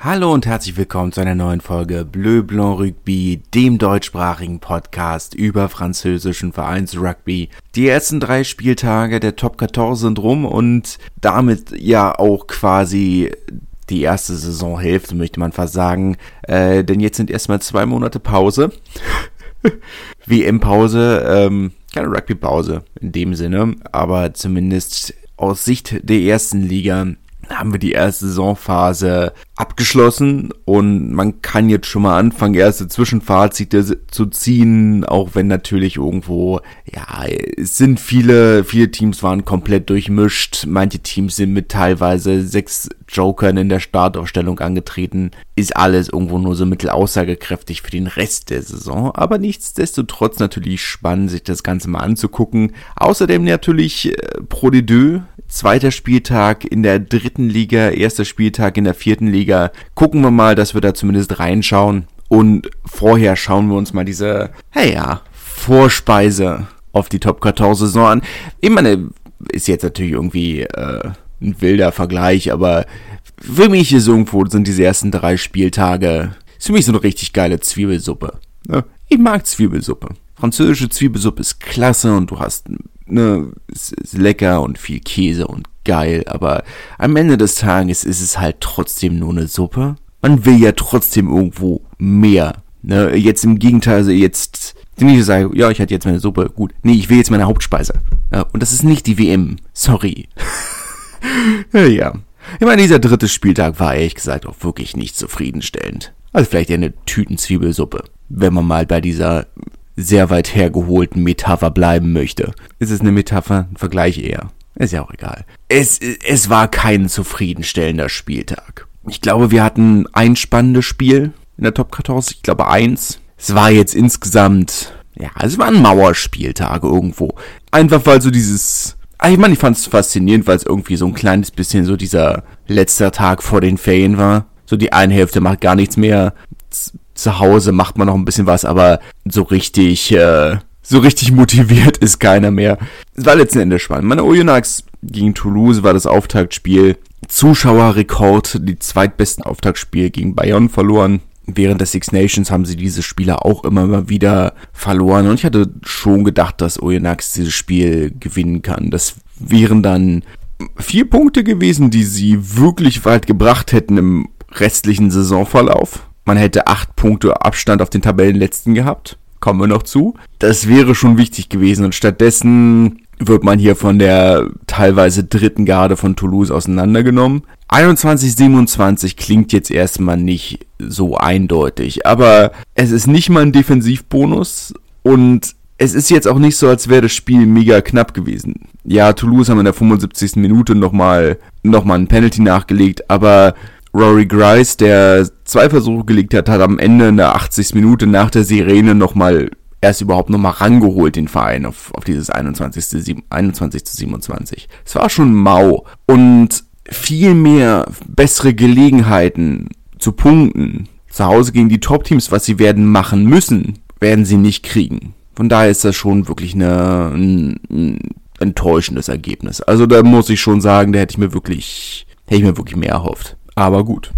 Hallo und herzlich willkommen zu einer neuen Folge Bleu Blanc Rugby, dem deutschsprachigen Podcast über französischen Vereinsrugby. Die ersten drei Spieltage der Top 14 sind rum und damit ja auch quasi die erste Saisonhälfte, möchte man fast sagen. Äh, denn jetzt sind erstmal zwei Monate Pause. WM-Pause, ähm, keine Rugby-Pause in dem Sinne, aber zumindest aus Sicht der ersten Liga haben wir die erste Saisonphase abgeschlossen und man kann jetzt schon mal anfangen, erste Zwischenfazite zu ziehen, auch wenn natürlich irgendwo, ja, es sind viele, viele Teams waren komplett durchmischt, manche Teams sind mit teilweise sechs Jokern in der Startaufstellung angetreten, ist alles irgendwo nur so mittel aussagekräftig für den Rest der Saison, aber nichtsdestotrotz natürlich spannend, sich das Ganze mal anzugucken. Außerdem natürlich äh, Pro zweiter Spieltag in der dritten Liga, erster Spieltag in der vierten Liga. Gucken wir mal, dass wir da zumindest reinschauen. Und vorher schauen wir uns mal diese, hey ja, Vorspeise auf die Top 14 Saison an. Ich meine, ist jetzt natürlich irgendwie äh, ein wilder Vergleich, aber für mich ist irgendwo sind diese ersten drei Spieltage ist für mich so eine richtig geile Zwiebelsuppe. Ne? Ich mag Zwiebelsuppe. Französische Zwiebelsuppe ist klasse und du hast ne, ist, ist lecker und viel Käse und geil, aber am Ende des Tages ist es halt trotzdem nur eine Suppe. Man will ja trotzdem irgendwo mehr. Ne? Jetzt im Gegenteil, also jetzt nicht sagen, ja, ich hatte jetzt meine Suppe, gut. Nee, ich will jetzt meine Hauptspeise. Ja, und das ist nicht die WM. Sorry. ja. Ich meine, dieser dritte Spieltag war ehrlich gesagt auch wirklich nicht zufriedenstellend. Also vielleicht eher eine Tütenzwiebelsuppe, wenn man mal bei dieser sehr weit hergeholten Metapher bleiben möchte. Ist es eine Metapher? Ein Vergleich eher. Ist ja auch egal. Es, es war kein zufriedenstellender Spieltag. Ich glaube, wir hatten ein spannendes Spiel in der Top 14. Ich glaube eins. Es war jetzt insgesamt, ja, es war ein Mauerspieltag irgendwo. Einfach weil so dieses, ah, ich meine, ich fand es faszinierend, weil es irgendwie so ein kleines bisschen so dieser letzter Tag vor den Ferien war. So die eine Hälfte macht gar nichts mehr zu Hause macht man noch ein bisschen was, aber so richtig, äh, so richtig motiviert ist keiner mehr. Es war letzten Endes spannend. Meine Oyonnax gegen Toulouse war das Auftaktspiel. Zuschauerrekord, die zweitbesten Auftaktspiele gegen Bayern verloren. Während der Six Nations haben sie diese Spiele auch immer mal wieder verloren. Und ich hatte schon gedacht, dass Oyonnax dieses Spiel gewinnen kann. Das wären dann vier Punkte gewesen, die sie wirklich weit gebracht hätten im restlichen Saisonverlauf. Man hätte acht Punkte Abstand auf den Tabellenletzten gehabt. Kommen wir noch zu. Das wäre schon wichtig gewesen und stattdessen wird man hier von der teilweise dritten Garde von Toulouse auseinandergenommen. 21-27 klingt jetzt erstmal nicht so eindeutig, aber es ist nicht mal ein Defensivbonus und es ist jetzt auch nicht so, als wäre das Spiel mega knapp gewesen. Ja, Toulouse haben in der 75. Minute nochmal noch mal Penalty nachgelegt, aber Rory Grice, der zwei Versuche gelegt hat, hat am Ende in der 80. Minute nach der Sirene nochmal erst überhaupt nochmal rangeholt, den Verein, auf, auf dieses 21. 21 zu 27. Es war schon mau. Und viel mehr bessere Gelegenheiten zu punkten. Zu Hause gegen die Top-Teams, was sie werden machen müssen, werden sie nicht kriegen. Von daher ist das schon wirklich eine, ein, ein enttäuschendes Ergebnis. Also da muss ich schon sagen, da hätte ich mir wirklich, hätte ich mir wirklich mehr erhofft. Aber gut.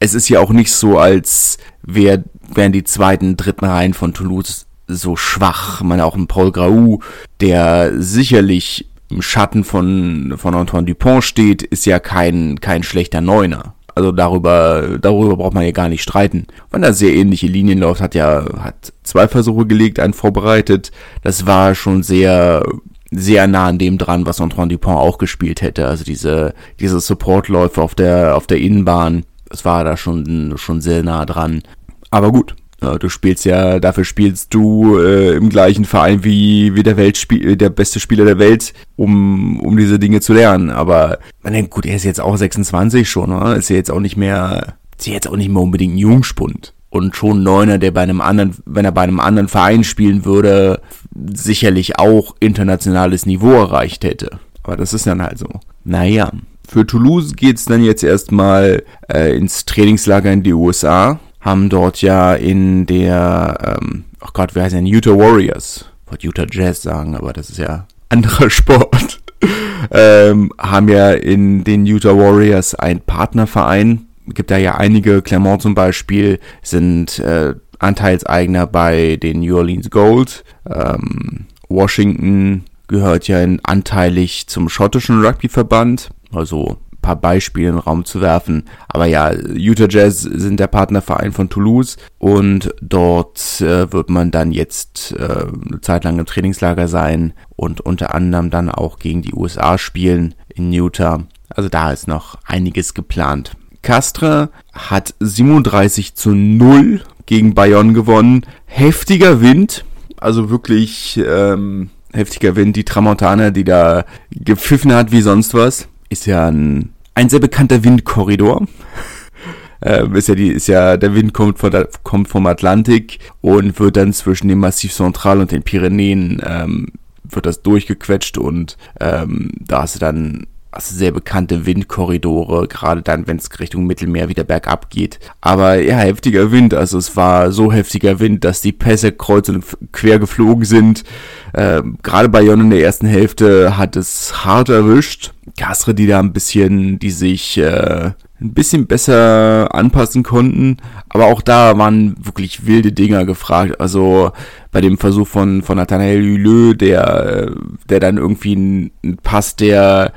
Es ist ja auch nicht so, als wär, wären die zweiten, dritten Reihen von Toulouse so schwach. Ich meine, auch ein Paul Grau, der sicherlich im Schatten von, von Antoine Dupont steht, ist ja kein, kein schlechter Neuner. Also darüber, darüber braucht man ja gar nicht streiten. Wenn er sehr ähnliche Linien läuft, hat ja, hat zwei Versuche gelegt, einen vorbereitet. Das war schon sehr, sehr nah an dem dran, was Antoine Dupont auch gespielt hätte. Also diese, diese Supportläufe auf der, auf der Innenbahn, das war da schon, schon sehr nah dran. Aber gut, du spielst ja, dafür spielst du äh, im gleichen Verein wie, wie der Weltspiel, der beste Spieler der Welt, um, um diese Dinge zu lernen. Aber, man denkt, gut, er ist jetzt auch 26 schon, oder? Ist ja jetzt auch nicht mehr, ist ja jetzt auch nicht mehr unbedingt ein Jungspund und schon Neuner, der bei einem anderen, wenn er bei einem anderen Verein spielen würde, sicherlich auch internationales Niveau erreicht hätte. Aber das ist dann halt so. Naja. Für Toulouse geht's dann jetzt erstmal äh, ins Trainingslager in die USA. Haben dort ja in der, ähm, oh Gott, wie heißt denn, Utah Warriors. Wollte Utah Jazz sagen, aber das ist ja anderer Sport. ähm, haben ja in den Utah Warriors einen Partnerverein gibt da ja einige, Clermont zum Beispiel, sind äh, Anteilseigner bei den New Orleans Gold. Ähm, Washington gehört ja in, anteilig zum schottischen Rugbyverband. Also paar Beispiele in den Raum zu werfen. Aber ja, Utah Jazz sind der Partnerverein von Toulouse und dort äh, wird man dann jetzt äh, eine Zeit lang im Trainingslager sein und unter anderem dann auch gegen die USA spielen in Utah. Also da ist noch einiges geplant. Castre hat 37 zu 0 gegen Bayonne gewonnen. Heftiger Wind, also wirklich ähm, heftiger Wind. Die Tramontana, die da gepfiffen hat wie sonst was ist ja ein, ein sehr bekannter Windkorridor. äh, ist ja die, ist ja, der Wind kommt, von kommt vom Atlantik und wird dann zwischen dem Massiv Central und den Pyrenäen, ähm, wird das durchgequetscht und ähm, da hast du dann also sehr bekannte Windkorridore, gerade dann, wenn es Richtung Mittelmeer wieder bergab geht. Aber ja, heftiger Wind. Also es war so heftiger Wind, dass die Pässe kreuz und quer geflogen sind. Ähm, gerade bei Jon in der ersten Hälfte hat es hart erwischt. Gasre, die da ein bisschen, die sich äh, ein bisschen besser anpassen konnten. Aber auch da waren wirklich wilde Dinger gefragt. Also bei dem Versuch von, von Nathanael Huleux, der, der dann irgendwie ein Pass, der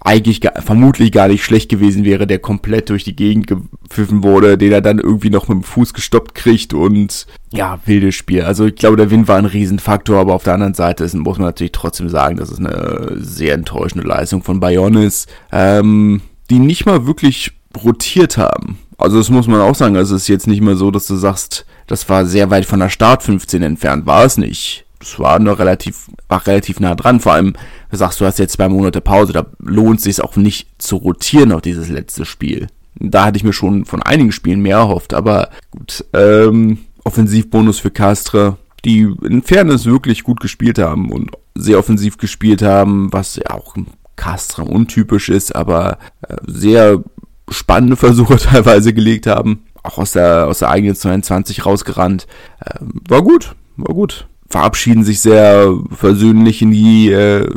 eigentlich gar, vermutlich gar nicht schlecht gewesen wäre, der komplett durch die Gegend gepfiffen wurde, den er dann irgendwie noch mit dem Fuß gestoppt kriegt und ja, wildes Spiel. Also ich glaube, der Wind war ein Riesenfaktor, aber auf der anderen Seite ist, muss man natürlich trotzdem sagen, dass es eine sehr enttäuschende Leistung von Bayonne ist, ähm, die nicht mal wirklich rotiert haben. Also das muss man auch sagen, also es ist jetzt nicht mehr so, dass du sagst, das war sehr weit von der Start 15 entfernt, war es nicht das war noch relativ, war relativ nah dran. Vor allem, du sagst, du hast jetzt zwei Monate Pause, da lohnt es sich auch nicht zu rotieren auf dieses letzte Spiel. Da hatte ich mir schon von einigen Spielen mehr erhofft, aber gut, ähm, Offensivbonus für Castre, die in Fairness wirklich gut gespielt haben und sehr offensiv gespielt haben, was ja auch Castre untypisch ist, aber äh, sehr spannende Versuche teilweise gelegt haben. Auch aus der, aus der eigenen 22 rausgerannt. Äh, war gut, war gut verabschieden sich sehr versöhnlich in die äh,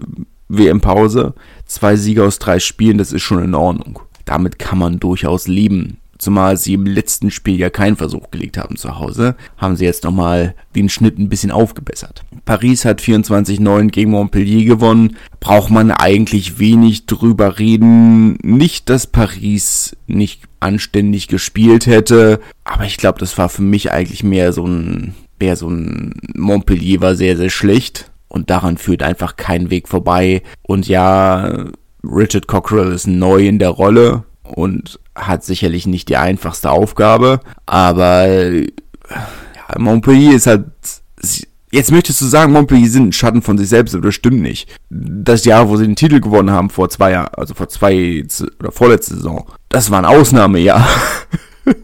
WM-Pause. Zwei Siege aus drei Spielen, das ist schon in Ordnung. Damit kann man durchaus leben. Zumal sie im letzten Spiel ja keinen Versuch gelegt haben zu Hause, haben sie jetzt nochmal den Schnitt ein bisschen aufgebessert. Paris hat 24-9 gegen Montpellier gewonnen. Braucht man eigentlich wenig drüber reden. Nicht, dass Paris nicht anständig gespielt hätte, aber ich glaube, das war für mich eigentlich mehr so ein mehr so ein Montpellier war sehr, sehr schlecht und daran führt einfach kein Weg vorbei. Und ja, Richard Cockrell ist neu in der Rolle und hat sicherlich nicht die einfachste Aufgabe, aber ja, Montpellier ist halt Jetzt möchtest du sagen, Montpellier sind ein Schatten von sich selbst, aber das stimmt nicht. Das Jahr, wo sie den Titel gewonnen haben, vor zwei Jahren, also vor zwei oder vorletzte Saison, das war ein Ausnahmejahr.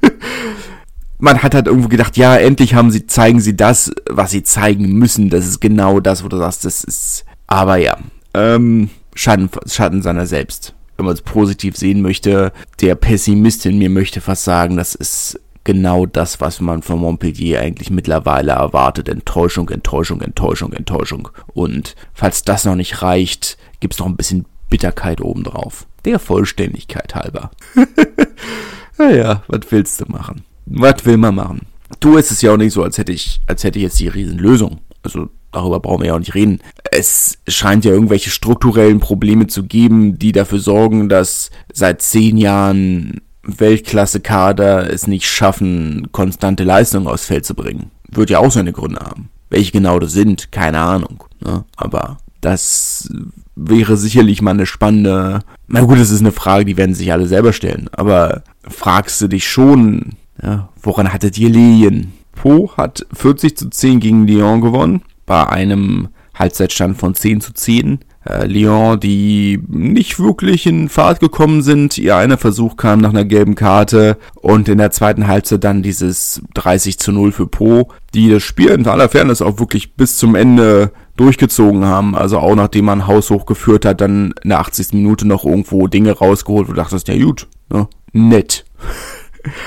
man hat halt irgendwo gedacht, ja, endlich haben sie, zeigen sie das, was sie zeigen müssen. Das ist genau das, wo du sagst, das ist, aber ja, ähm, Schatten, Schatten seiner selbst. Wenn man es positiv sehen möchte, der Pessimist in mir möchte fast sagen, das ist genau das, was man von Montpellier eigentlich mittlerweile erwartet. Enttäuschung, Enttäuschung, Enttäuschung, Enttäuschung. Und falls das noch nicht reicht, gibt's noch ein bisschen Bitterkeit obendrauf. Der Vollständigkeit halber. naja, was willst du machen? Was will man machen? Du, es ist ja auch nicht so, als hätte ich, als hätte ich jetzt die Riesenlösung. Also darüber brauchen wir ja auch nicht reden. Es scheint ja irgendwelche strukturellen Probleme zu geben, die dafür sorgen, dass seit zehn Jahren Weltklasse-Kader es nicht schaffen, konstante Leistung aufs Feld zu bringen. Wird ja auch seine Gründe haben. Welche genau das sind, keine Ahnung. Ne? Aber das wäre sicherlich mal eine spannende. Na gut, das ist eine Frage, die werden sich alle selber stellen. Aber fragst du dich schon, ja, woran hattet ihr Lilien? Po hat 40 zu 10 gegen Lyon gewonnen, bei einem Halbzeitstand von 10 zu 10. Äh, Lyon, die nicht wirklich in Fahrt gekommen sind. Ihr einer Versuch kam nach einer gelben Karte und in der zweiten Halbzeit dann dieses 30 zu 0 für Po, die das Spiel in aller Fairness auch wirklich bis zum Ende durchgezogen haben. Also auch nachdem man Haus hochgeführt hat, dann in der 80. Minute noch irgendwo Dinge rausgeholt, wo du dachtest, ja gut, ne? nett.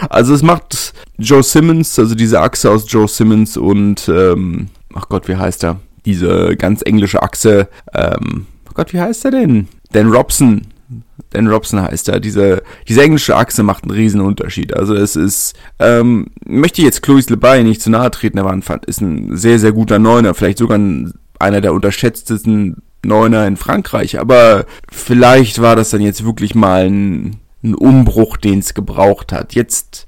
Also es macht Joe Simmons, also diese Achse aus Joe Simmons und, ähm, ach Gott, wie heißt er? Diese ganz englische Achse, ähm, oh Gott, wie heißt er denn? Dan Robson. Dan Robson heißt er. Diese, diese englische Achse macht einen riesen Unterschied. Also es ist, ähm, möchte ich jetzt Chloe Lebay nicht zu nahe treten, er ein, ist ein sehr, sehr guter Neuner, vielleicht sogar ein, einer der unterschätztesten Neuner in Frankreich, aber vielleicht war das dann jetzt wirklich mal ein, ein Umbruch, den es gebraucht hat. Jetzt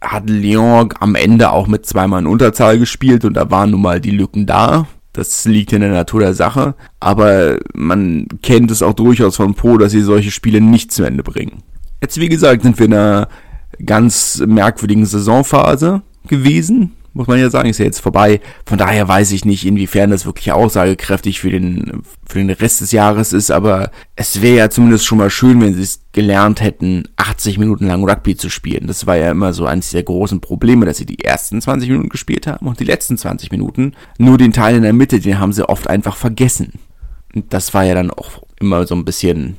hat Lyon am Ende auch mit zweimal in Unterzahl gespielt und da waren nun mal die Lücken da. Das liegt in der Natur der Sache. Aber man kennt es auch durchaus von Po, dass sie solche Spiele nicht zu Ende bringen. Jetzt, wie gesagt, sind wir in einer ganz merkwürdigen Saisonphase gewesen muss man ja sagen, ist ja jetzt vorbei. Von daher weiß ich nicht, inwiefern das wirklich aussagekräftig für den, für den Rest des Jahres ist, aber es wäre ja zumindest schon mal schön, wenn sie es gelernt hätten, 80 Minuten lang Rugby zu spielen. Das war ja immer so eines der großen Probleme, dass sie die ersten 20 Minuten gespielt haben und die letzten 20 Minuten. Nur den Teil in der Mitte, den haben sie oft einfach vergessen. Und das war ja dann auch immer so ein bisschen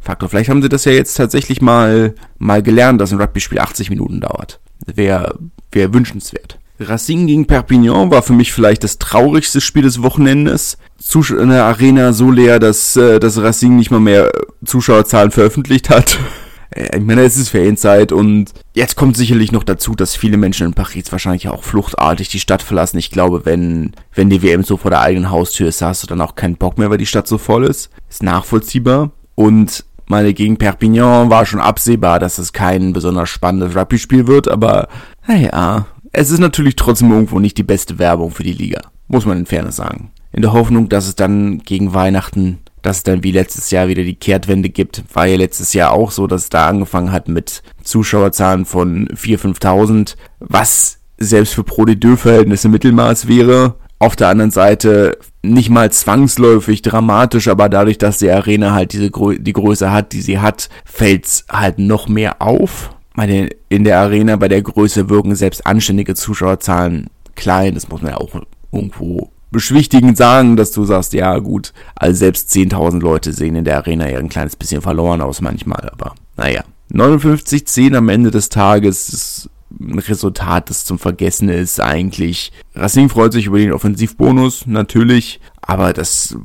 Faktor. Vielleicht haben sie das ja jetzt tatsächlich mal, mal gelernt, dass ein Rugby-Spiel 80 Minuten dauert. Wäre, wäre wünschenswert. Racing gegen Perpignan war für mich vielleicht das traurigste Spiel des Wochenendes. Zusch der Arena so leer, dass äh, das Racing nicht mal mehr Zuschauerzahlen veröffentlicht hat. Äh, ich meine, es ist Ferienzeit und jetzt kommt sicherlich noch dazu, dass viele Menschen in Paris wahrscheinlich auch fluchtartig die Stadt verlassen. Ich glaube, wenn, wenn die WM so vor der eigenen Haustür ist, hast du dann auch keinen Bock mehr, weil die Stadt so voll ist. Ist nachvollziehbar. Und meine, gegen Perpignan war schon absehbar, dass es kein besonders spannendes Rugby-Spiel wird, aber naja, es ist natürlich trotzdem irgendwo nicht die beste Werbung für die Liga, muss man in Fairness sagen. In der Hoffnung, dass es dann gegen Weihnachten, dass es dann wie letztes Jahr wieder die Kehrtwende gibt, war ja letztes Jahr auch so, dass es da angefangen hat mit Zuschauerzahlen von 4.000, 5.000, was selbst für Pro Verhältnisse Mittelmaß wäre. Auf der anderen Seite nicht mal zwangsläufig dramatisch, aber dadurch, dass die Arena halt diese die Größe hat, die sie hat, fällt's halt noch mehr auf meine, in der Arena bei der Größe wirken selbst anständige Zuschauerzahlen klein. Das muss man ja auch irgendwo beschwichtigend sagen, dass du sagst, ja gut, also selbst 10.000 Leute sehen in der Arena ja ein kleines bisschen verloren aus manchmal, aber naja. 59-10 am Ende des Tages ist ein Resultat, das zum Vergessen ist eigentlich. Racing freut sich über den Offensivbonus, natürlich, aber das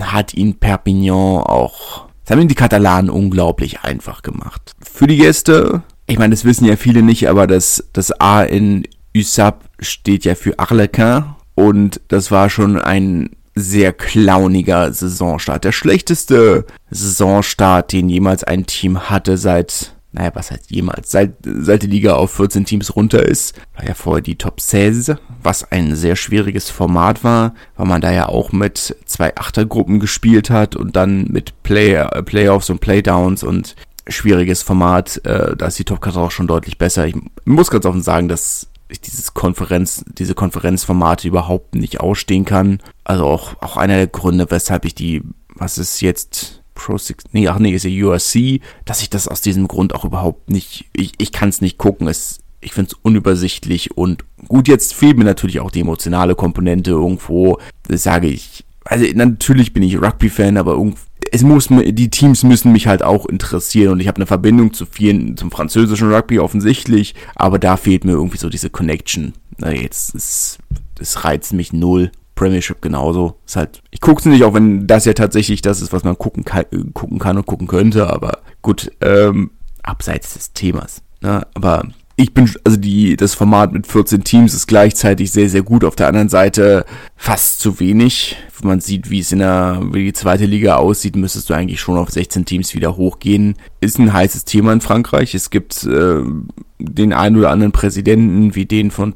hat ihn Perpignan auch, das haben ihn die Katalanen unglaublich einfach gemacht. Für die Gäste ich meine, das wissen ja viele nicht, aber das, das A in USAP steht ja für Arlequin und das war schon ein sehr clowniger Saisonstart. Der schlechteste Saisonstart, den jemals ein Team hatte seit, naja, was heißt jemals, seit, seit die Liga auf 14 Teams runter ist. War ja vorher die Top 16, was ein sehr schwieriges Format war, weil man da ja auch mit zwei Achtergruppen gespielt hat und dann mit Play, Playoffs und Playdowns und schwieriges Format. Äh, da ist die Topkarte auch schon deutlich besser. Ich muss ganz offen sagen, dass ich dieses Konferenz, diese Konferenzformate überhaupt nicht ausstehen kann. Also auch, auch einer der Gründe, weshalb ich die, was ist jetzt Pro Six, nee, ach nee, ist ja USC, dass ich das aus diesem Grund auch überhaupt nicht, ich, ich kann es nicht gucken. Es, ich finde es unübersichtlich und gut, jetzt fehlt mir natürlich auch die emotionale Komponente irgendwo. Das sage ich, also natürlich bin ich Rugby-Fan, aber irgendwo es muss die Teams müssen mich halt auch interessieren und ich habe eine Verbindung zu vielen zum französischen Rugby offensichtlich, aber da fehlt mir irgendwie so diese Connection. Na jetzt ist es reizt mich null. Premiership genauso. Ist halt, ich gucke es nicht, auch wenn das ja tatsächlich das ist, was man gucken kann, gucken kann und gucken könnte, aber gut, ähm, abseits des Themas. Ne? Aber ich bin, also die, das Format mit 14 Teams ist gleichzeitig sehr, sehr gut. Auf der anderen Seite fast zu wenig. Wenn man sieht, wie es in der, wie die zweite Liga aussieht, müsstest du eigentlich schon auf 16 Teams wieder hochgehen. Ist ein heißes Thema in Frankreich. Es gibt äh, den einen oder anderen Präsidenten, wie den von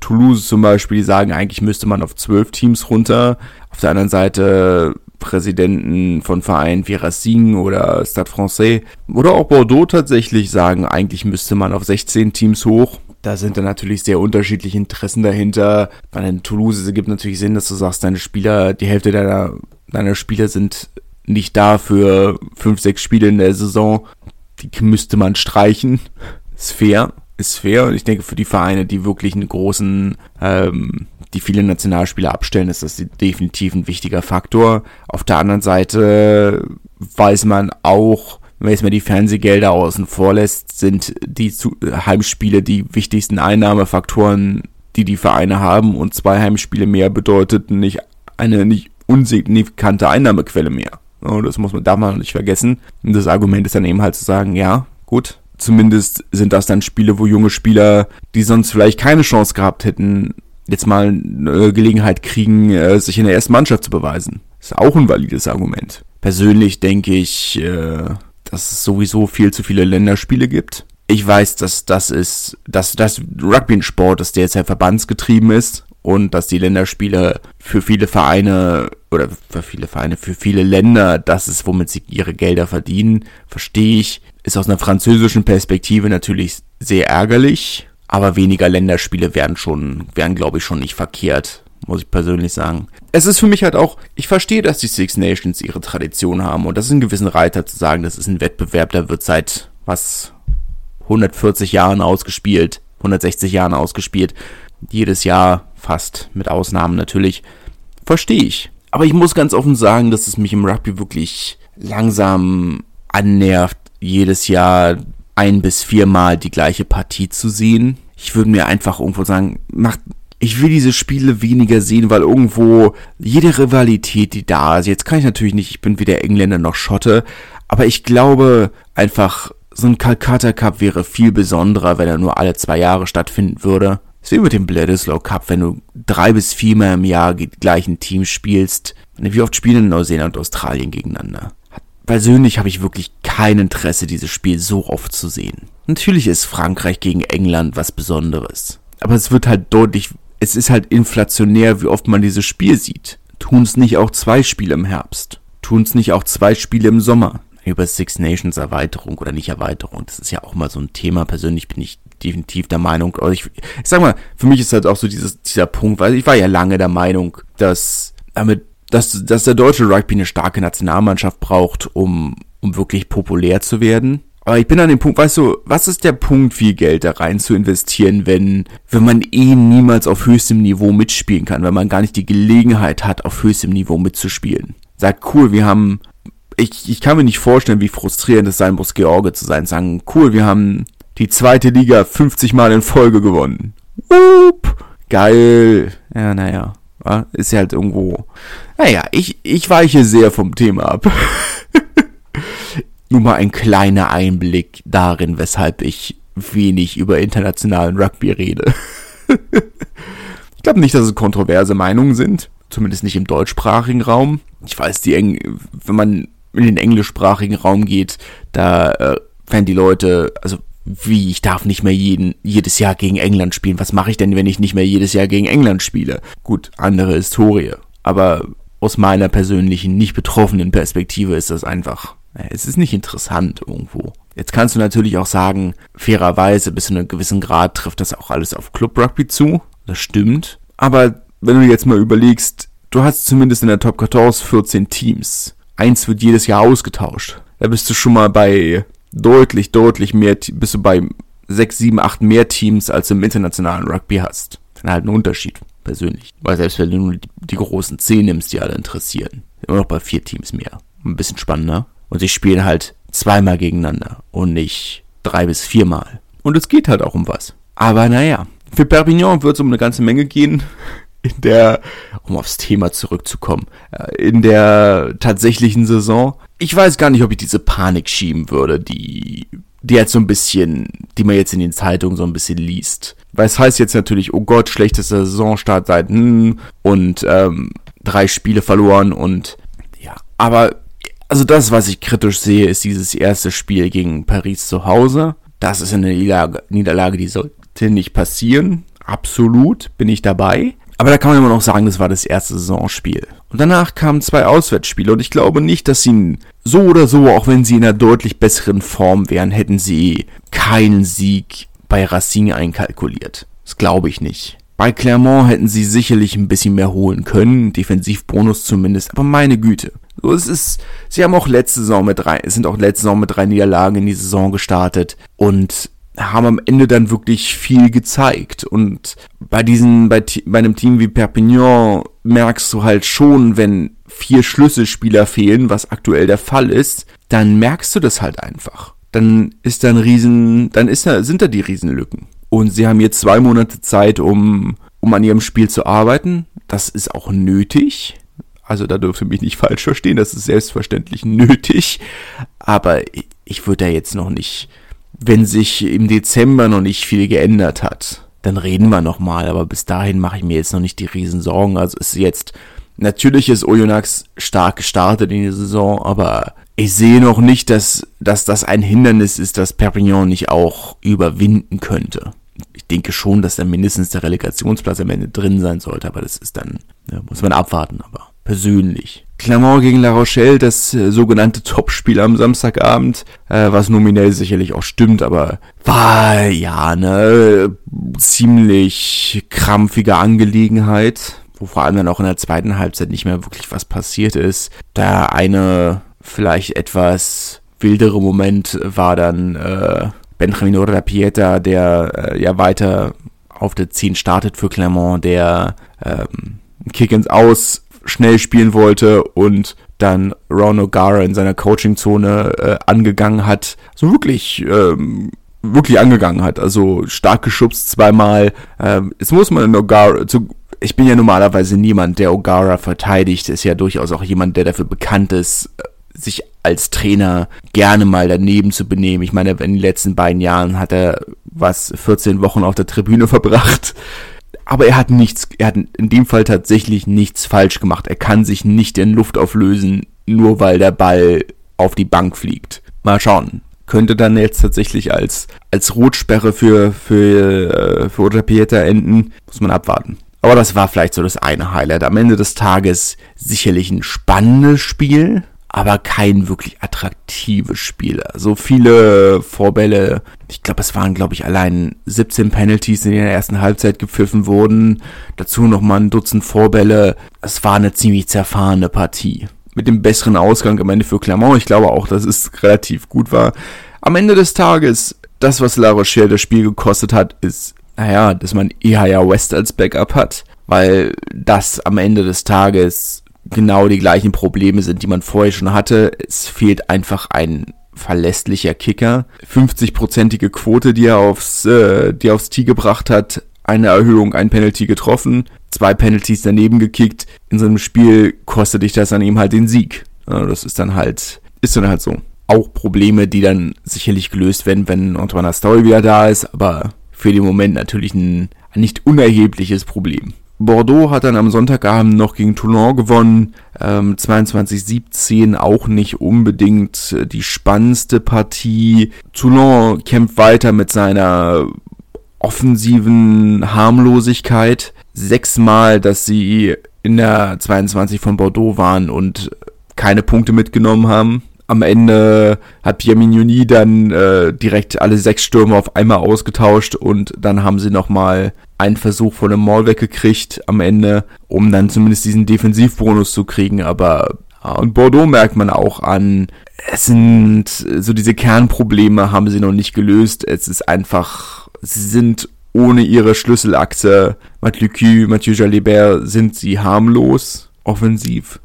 Toulouse zum Beispiel, die sagen, eigentlich müsste man auf 12 Teams runter. Auf der anderen Seite Präsidenten von Vereinen wie Racing oder Stade Francais oder auch Bordeaux tatsächlich sagen, eigentlich müsste man auf 16 Teams hoch. Da sind dann natürlich sehr unterschiedliche Interessen dahinter. Bei den Toulouse gibt natürlich Sinn, dass du sagst, deine Spieler, die Hälfte deiner, deiner Spieler sind nicht da für fünf, sechs Spiele in der Saison. Die müsste man streichen. Ist fair, ist fair. Und ich denke, für die Vereine, die wirklich einen großen ähm, die viele Nationalspieler abstellen, ist das definitiv ein wichtiger Faktor. Auf der anderen Seite weiß man auch, wenn jetzt mal die Fernsehgelder außen vor lässt, sind die Heimspiele die wichtigsten Einnahmefaktoren, die die Vereine haben und zwei Heimspiele mehr bedeutet nicht eine nicht unsignifikante Einnahmequelle mehr. Das muss man, darf man nicht vergessen. Und das Argument ist dann eben halt zu sagen, ja, gut, zumindest sind das dann Spiele, wo junge Spieler, die sonst vielleicht keine Chance gehabt hätten, jetzt mal eine Gelegenheit kriegen, äh, sich in der ersten Mannschaft zu beweisen. Ist auch ein valides Argument. Persönlich denke ich, äh, dass es sowieso viel zu viele Länderspiele gibt. Ich weiß, dass das ist, dass das Rugby ein Sport ist, der jetzt ja verbandsgetrieben ist und dass die Länderspiele für viele Vereine oder für viele Vereine, für viele Länder, das ist, womit sie ihre Gelder verdienen, verstehe ich. Ist aus einer französischen Perspektive natürlich sehr ärgerlich, aber weniger Länderspiele wären schon, wären glaube ich schon nicht verkehrt, muss ich persönlich sagen. Es ist für mich halt auch, ich verstehe, dass die Six Nations ihre Tradition haben und das ist ein gewissen Reiter zu sagen, das ist ein Wettbewerb, der wird seit, was, 140 Jahren ausgespielt, 160 Jahren ausgespielt, jedes Jahr fast, mit Ausnahmen natürlich, verstehe ich. Aber ich muss ganz offen sagen, dass es mich im Rugby wirklich langsam annervt, jedes Jahr ein bis viermal die gleiche Partie zu sehen. Ich würde mir einfach irgendwo sagen, macht, ich will diese Spiele weniger sehen, weil irgendwo jede Rivalität, die da ist, jetzt kann ich natürlich nicht, ich bin weder Engländer noch Schotte, aber ich glaube einfach, so ein Calcutta Cup wäre viel besonderer, wenn er nur alle zwei Jahre stattfinden würde. Es wie mit dem Bledisloe Cup, wenn du drei bis viermal im Jahr die gleichen Teams spielst. Wie oft spielen Neuseeland und Australien gegeneinander? Persönlich habe ich wirklich kein Interesse, dieses Spiel so oft zu sehen. Natürlich ist Frankreich gegen England was Besonderes. Aber es wird halt deutlich, es ist halt inflationär, wie oft man dieses Spiel sieht. Tun es nicht auch zwei Spiele im Herbst? Tun es nicht auch zwei Spiele im Sommer? Über Six Nations Erweiterung oder nicht Erweiterung, das ist ja auch mal so ein Thema. Persönlich bin ich definitiv der Meinung, oder ich, ich sag mal, für mich ist halt auch so dieses, dieser Punkt, weil ich war ja lange der Meinung, dass damit dass, dass der deutsche Rugby eine starke Nationalmannschaft braucht, um, um wirklich populär zu werden. Aber ich bin an dem Punkt, weißt du, was ist der Punkt, viel Geld da rein zu investieren, wenn, wenn man eh niemals auf höchstem Niveau mitspielen kann, wenn man gar nicht die Gelegenheit hat, auf höchstem Niveau mitzuspielen? Sagt, cool, wir haben, ich, ich kann mir nicht vorstellen, wie frustrierend es sein muss, George zu sein. Sagen, cool, wir haben die zweite Liga 50 Mal in Folge gewonnen. Upp, geil. Ja, naja. Ist ja halt irgendwo. Naja, ich, ich weiche sehr vom Thema ab. Nur mal ein kleiner Einblick darin, weshalb ich wenig über internationalen Rugby rede. ich glaube nicht, dass es kontroverse Meinungen sind. Zumindest nicht im deutschsprachigen Raum. Ich weiß, die Eng wenn man in den englischsprachigen Raum geht, da äh, werden die Leute, also wie, ich darf nicht mehr jeden, jedes Jahr gegen England spielen. Was mache ich denn, wenn ich nicht mehr jedes Jahr gegen England spiele? Gut, andere Historie. Aber aus meiner persönlichen, nicht betroffenen Perspektive ist das einfach, es ist nicht interessant irgendwo. Jetzt kannst du natürlich auch sagen, fairerweise bis zu einem gewissen Grad trifft das auch alles auf Club Rugby zu. Das stimmt. Aber wenn du jetzt mal überlegst, du hast zumindest in der Top 14 14 Teams. Eins wird jedes Jahr ausgetauscht. Da bist du schon mal bei deutlich, deutlich mehr, bist du bei sechs, sieben, acht mehr Teams, als im internationalen Rugby hast. Ist halt ein Unterschied, persönlich. Weil selbst wenn du nur die, die großen zehn nimmst, die alle interessieren, immer noch bei vier Teams mehr. Ein bisschen spannender. Und sie spielen halt zweimal gegeneinander und nicht drei bis viermal. Und es geht halt auch um was. Aber naja, für Perpignan wird es um eine ganze Menge gehen. In der, um aufs Thema zurückzukommen, äh, in der tatsächlichen Saison ich weiß gar nicht, ob ich diese Panik schieben würde, die, die jetzt so ein bisschen, die man jetzt in den Zeitungen so ein bisschen liest. Weil es heißt jetzt natürlich, oh Gott, schlechtester Saisonstart seit, hm, und ähm, drei Spiele verloren und ja, aber also das, was ich kritisch sehe, ist dieses erste Spiel gegen Paris zu Hause. Das ist eine Niederlage, Niederlage die sollte nicht passieren. Absolut bin ich dabei. Aber da kann man immer noch sagen, das war das erste Saisonspiel. Und danach kamen zwei Auswärtsspiele und ich glaube nicht, dass sie so oder so, auch wenn sie in einer deutlich besseren Form wären, hätten sie keinen Sieg bei Racing einkalkuliert. Das glaube ich nicht. Bei Clermont hätten sie sicherlich ein bisschen mehr holen können, Defensivbonus zumindest, aber meine Güte. So, es ist, sie haben auch letzte Saison mit drei, sind auch letzte Saison mit drei Niederlagen in die Saison gestartet und haben am Ende dann wirklich viel gezeigt. Und bei diesen, bei, bei einem Team wie Perpignan merkst du halt schon, wenn vier Schlüsselspieler fehlen, was aktuell der Fall ist, dann merkst du das halt einfach. Dann ist da ein Riesen, dann ist da, sind da die Riesenlücken. Und sie haben jetzt zwei Monate Zeit, um, um an ihrem Spiel zu arbeiten. Das ist auch nötig. Also da dürfte mich nicht falsch verstehen, das ist selbstverständlich nötig. Aber ich würde da jetzt noch nicht, wenn sich im Dezember noch nicht viel geändert hat, dann reden wir nochmal. Aber bis dahin mache ich mir jetzt noch nicht die Riesensorgen. Also ist jetzt, natürlich ist Oyonnax stark gestartet in die Saison, aber ich sehe noch nicht, dass, dass das ein Hindernis ist, das Perpignan nicht auch überwinden könnte. Ich denke schon, dass da mindestens der Relegationsplatz am Ende drin sein sollte, aber das ist dann, ja, muss man abwarten, aber persönlich. Clermont gegen La Rochelle, das äh, sogenannte Topspiel am Samstagabend, äh, was nominell sicherlich auch stimmt, aber war ja ne ziemlich krampfige Angelegenheit, wo vor allem dann auch in der zweiten Halbzeit nicht mehr wirklich was passiert ist. Da eine vielleicht etwas wildere Moment war dann äh, Benjamin Pieta, der äh, ja weiter auf der 10 startet für Clermont, der ähm, Kick ins Aus schnell spielen wollte und dann Ron O'Gara in seiner Coachingzone äh, angegangen hat. So wirklich, ähm, wirklich angegangen hat. Also stark geschubst zweimal. Ähm, jetzt muss man O'Gara zu ich bin ja normalerweise niemand, der O'Gara verteidigt, ist ja durchaus auch jemand, der dafür bekannt ist, sich als Trainer gerne mal daneben zu benehmen. Ich meine, in den letzten beiden Jahren hat er was 14 Wochen auf der Tribüne verbracht. Aber er hat nichts, er hat in dem Fall tatsächlich nichts falsch gemacht. Er kann sich nicht in Luft auflösen, nur weil der Ball auf die Bank fliegt. Mal schauen. Könnte dann jetzt tatsächlich als, als Rotsperre für, für, äh, für Oda Pieta enden. Muss man abwarten. Aber das war vielleicht so das eine Highlight. Am Ende des Tages sicherlich ein spannendes Spiel aber kein wirklich attraktives Spiel. So viele Vorbälle, ich glaube, es waren, glaube ich, allein 17 Penalties, die in der ersten Halbzeit gepfiffen wurden. Dazu nochmal ein Dutzend Vorbälle. Es war eine ziemlich zerfahrene Partie. Mit dem besseren Ausgang am Ende für Clermont. Ich glaube auch, dass es relativ gut war. Am Ende des Tages, das, was La Rochelle das Spiel gekostet hat, ist, naja, dass man EHR West als Backup hat. Weil das am Ende des Tages genau die gleichen Probleme sind, die man vorher schon hatte. Es fehlt einfach ein verlässlicher Kicker. 50-prozentige Quote, die er aufs, äh, die er aufs Tee gebracht hat. Eine Erhöhung, ein Penalty getroffen, zwei Penalties daneben gekickt. In so einem Spiel kostet dich das an ihm halt den Sieg. Das ist dann halt, ist dann halt so. Auch Probleme, die dann sicherlich gelöst werden, wenn Antoine Astoy wieder da ist, aber für den Moment natürlich ein nicht unerhebliches Problem. Bordeaux hat dann am Sonntagabend noch gegen Toulon gewonnen. Ähm, 22-17 auch nicht unbedingt die spannendste Partie. Toulon kämpft weiter mit seiner offensiven Harmlosigkeit. Sechsmal, dass sie in der 22 von Bordeaux waren und keine Punkte mitgenommen haben. Am Ende hat Pierre Mignoni dann äh, direkt alle sechs Stürme auf einmal ausgetauscht und dann haben sie nochmal einen Versuch von einem Maul weggekriegt am Ende, um dann zumindest diesen Defensivbonus zu kriegen. Aber und Bordeaux merkt man auch an, es sind so diese Kernprobleme haben sie noch nicht gelöst. Es ist einfach, sie sind ohne ihre Schlüsselachse Mathieu Q, Mathieu Jalibert sind sie harmlos offensiv.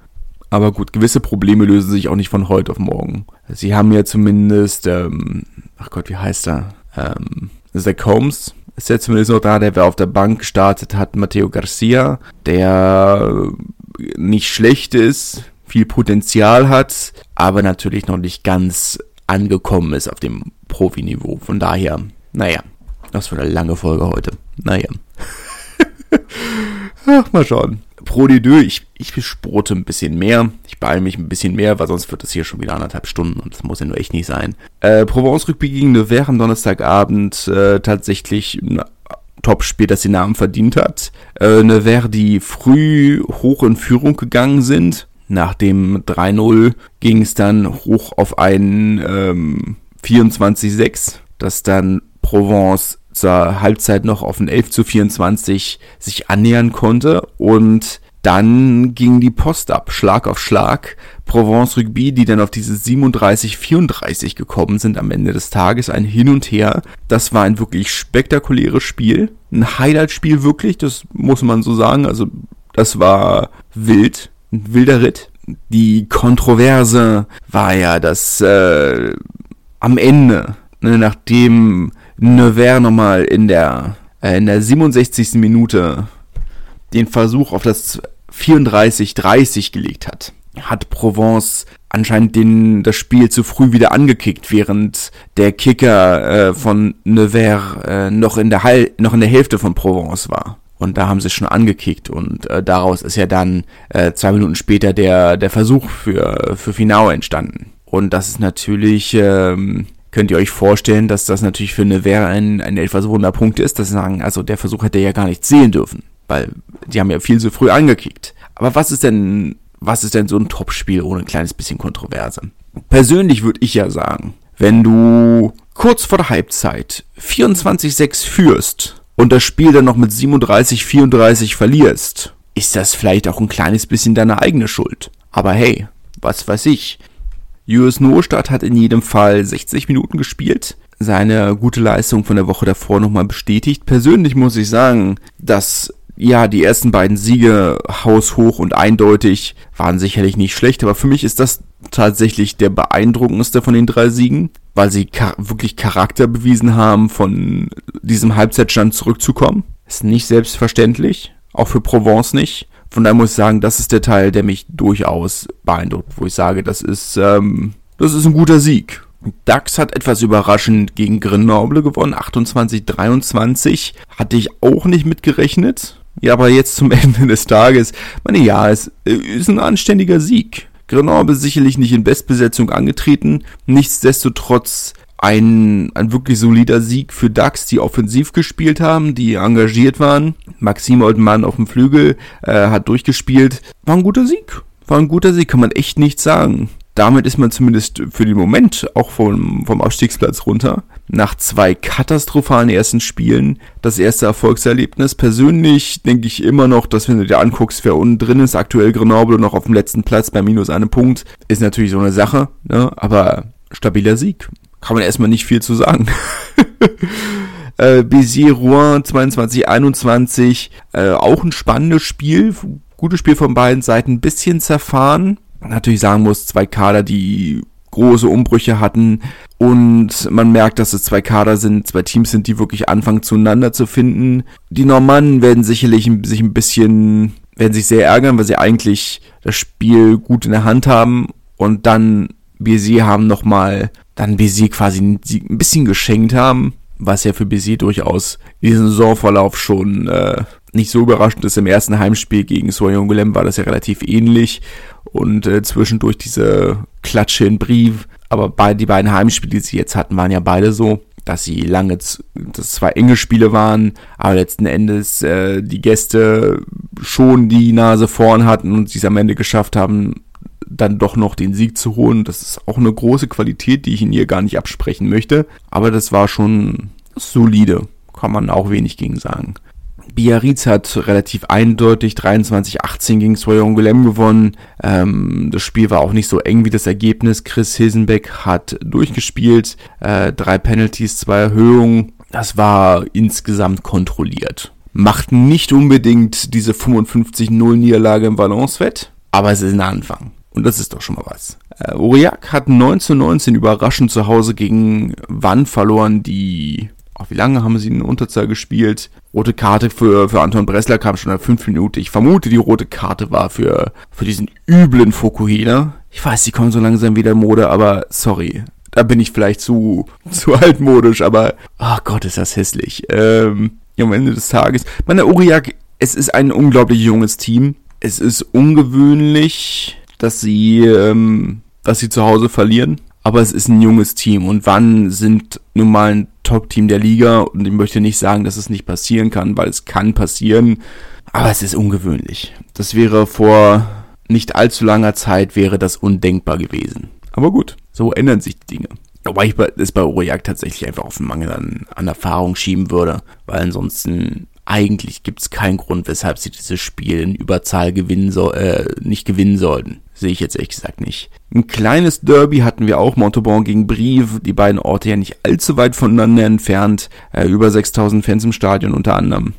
Aber gut, gewisse Probleme lösen sich auch nicht von heute auf morgen. Sie haben ja zumindest, ähm, ach Gott, wie heißt er? Ähm, Zach Holmes ist ja zumindest noch da, der auf der Bank gestartet hat, Matteo Garcia, der nicht schlecht ist, viel Potenzial hat, aber natürlich noch nicht ganz angekommen ist auf dem Profiniveau. Von daher, naja, das wird eine lange Folge heute. Naja. Ach, mal schauen. Pro ich, ich besprote ein bisschen mehr. Ich beeile mich ein bisschen mehr, weil sonst wird das hier schon wieder anderthalb Stunden und das muss ja nur echt nicht sein. Äh, Provence Rugby gegen Nevers am Donnerstagabend äh, tatsächlich ein Topspiel, das den Namen verdient hat. Äh, Nevers, die früh hoch in Führung gegangen sind. Nach dem 3-0 ging es dann hoch auf einen ähm, 24-6, das dann Provence zur Halbzeit noch auf ein 11 zu 24 sich annähern konnte und dann ging die Post ab, Schlag auf Schlag. Provence Rugby, die dann auf diese 37-34 gekommen sind am Ende des Tages, ein Hin und Her. Das war ein wirklich spektakuläres Spiel. Ein Highlight-Spiel wirklich, das muss man so sagen. Also, das war wild. Ein wilder Ritt. Die Kontroverse war ja, dass äh, am Ende, ne, nachdem Nevers nochmal in der, äh, in der 67. Minute den Versuch auf das 34-30 gelegt hat, hat Provence anscheinend den, das Spiel zu früh wieder angekickt, während der Kicker äh, von Nevers äh, noch, in der Hal noch in der Hälfte von Provence war. Und da haben sie schon angekickt und äh, daraus ist ja dann äh, zwei Minuten später der, der Versuch für, für Finau entstanden. Und das ist natürlich, ähm, könnt ihr euch vorstellen, dass das natürlich für Nevers ein, ein etwas Wunderpunkt ist, dass sie sagen, also der Versuch hätte ja gar nicht sehen dürfen, weil die haben ja viel zu früh angekickt. Aber was ist denn was ist denn so ein Topspiel ohne ein kleines bisschen Kontroverse? Persönlich würde ich ja sagen, wenn du kurz vor der Halbzeit 24-6 führst und das Spiel dann noch mit 37-34 verlierst, ist das vielleicht auch ein kleines bisschen deine eigene Schuld. Aber hey, was weiß ich. Julius Nostadt hat in jedem Fall 60 Minuten gespielt, seine gute Leistung von der Woche davor nochmal bestätigt. Persönlich muss ich sagen, dass ja, die ersten beiden Siege haushoch und eindeutig waren sicherlich nicht schlecht, aber für mich ist das tatsächlich der beeindruckendste von den drei Siegen, weil sie wirklich Charakter bewiesen haben, von diesem Halbzeitstand zurückzukommen. Ist nicht selbstverständlich, auch für Provence nicht. Von daher muss ich sagen, das ist der Teil, der mich durchaus beeindruckt, wo ich sage, das ist, ähm, das ist ein guter Sieg. DAX hat etwas überraschend gegen Grenoble gewonnen, 28-23. Hatte ich auch nicht mitgerechnet. Ja, aber jetzt zum Ende des Tages, meine ja, es äh, ist ein anständiger Sieg. Grenoble sicherlich nicht in Bestbesetzung angetreten, nichtsdestotrotz ein, ein wirklich solider Sieg für DAX, die offensiv gespielt haben, die engagiert waren. Maxim Oldmann auf dem Flügel äh, hat durchgespielt. War ein guter Sieg. War ein guter Sieg, kann man echt nicht sagen damit ist man zumindest für den Moment auch vom, vom Abstiegsplatz runter. Nach zwei katastrophalen ersten Spielen das erste Erfolgserlebnis. Persönlich denke ich immer noch, dass wenn du dir anguckst, wer unten drin ist, aktuell Grenoble noch auf dem letzten Platz bei minus einem Punkt, ist natürlich so eine Sache, ne? aber stabiler Sieg. Kann man erstmal nicht viel zu sagen. äh, Béziers Rouen 22-21, äh, auch ein spannendes Spiel, gutes Spiel von beiden Seiten, bisschen zerfahren. Natürlich sagen muss, zwei Kader, die große Umbrüche hatten. Und man merkt, dass es zwei Kader sind, zwei Teams sind, die wirklich anfangen zueinander zu finden. Die Normannen werden sicherlich sich ein bisschen, werden sich sehr ärgern, weil sie eigentlich das Spiel gut in der Hand haben. Und dann BC haben nochmal, dann BC quasi ein bisschen geschenkt haben, was ja für BC durchaus in diesem Saisonverlauf schon äh, nicht so überraschend ist. Im ersten Heimspiel gegen Soyon Golem war das ja relativ ähnlich und äh, zwischendurch diese Klatsche in Brief. Aber bei, die beiden Heimspiele, die sie jetzt hatten, waren ja beide so, dass sie lange, dass zwei enge Spiele waren, aber letzten Endes äh, die Gäste schon die Nase vorn hatten und sie es am Ende geschafft haben, dann doch noch den Sieg zu holen. Das ist auch eine große Qualität, die ich ihnen hier gar nicht absprechen möchte. Aber das war schon solide. Kann man auch wenig gegen sagen. Biarritz hat relativ eindeutig 23-18 gegen Soyon Guillem gewonnen. Ähm, das Spiel war auch nicht so eng wie das Ergebnis. Chris Hilsenbeck hat durchgespielt. Äh, drei Penalties, zwei Erhöhungen. Das war insgesamt kontrolliert. Macht nicht unbedingt diese 55-0 Niederlage im Valence wett, aber es ist ein Anfang. Und das ist doch schon mal was. Äh, Aurillac hat 1919 überraschend zu Hause gegen Wann verloren, die Ach, wie lange haben sie in Unterzahl gespielt? Rote Karte für, für Anton Bressler kam schon nach fünf Minuten. Ich vermute, die rote Karte war für, für diesen üblen Fokuhila. Ich weiß, die kommen so langsam wieder in Mode, aber sorry. Da bin ich vielleicht zu, zu altmodisch, aber, ach oh Gott, ist das hässlich. Ähm, am Ende des Tages. Meine Uriak, es ist ein unglaublich junges Team. Es ist ungewöhnlich, dass sie, ähm, dass sie zu Hause verlieren aber es ist ein junges Team und wann sind nun mal ein Top-Team der Liga und ich möchte nicht sagen, dass es nicht passieren kann, weil es kann passieren, aber es ist ungewöhnlich. Das wäre vor nicht allzu langer Zeit wäre das undenkbar gewesen. Aber gut, so ändern sich die Dinge. Wobei ich es bei Aurillac tatsächlich einfach auf den Mangel an, an Erfahrung schieben würde, weil ansonsten eigentlich gibt es keinen Grund, weshalb sie dieses Spiel in Überzahl gewinnen so, äh, nicht gewinnen sollten. Sehe ich jetzt ehrlich gesagt nicht. Ein kleines Derby hatten wir auch, Montauban gegen Brive, die beiden Orte ja nicht allzu weit voneinander entfernt, äh, über 6000 Fans im Stadion unter anderem.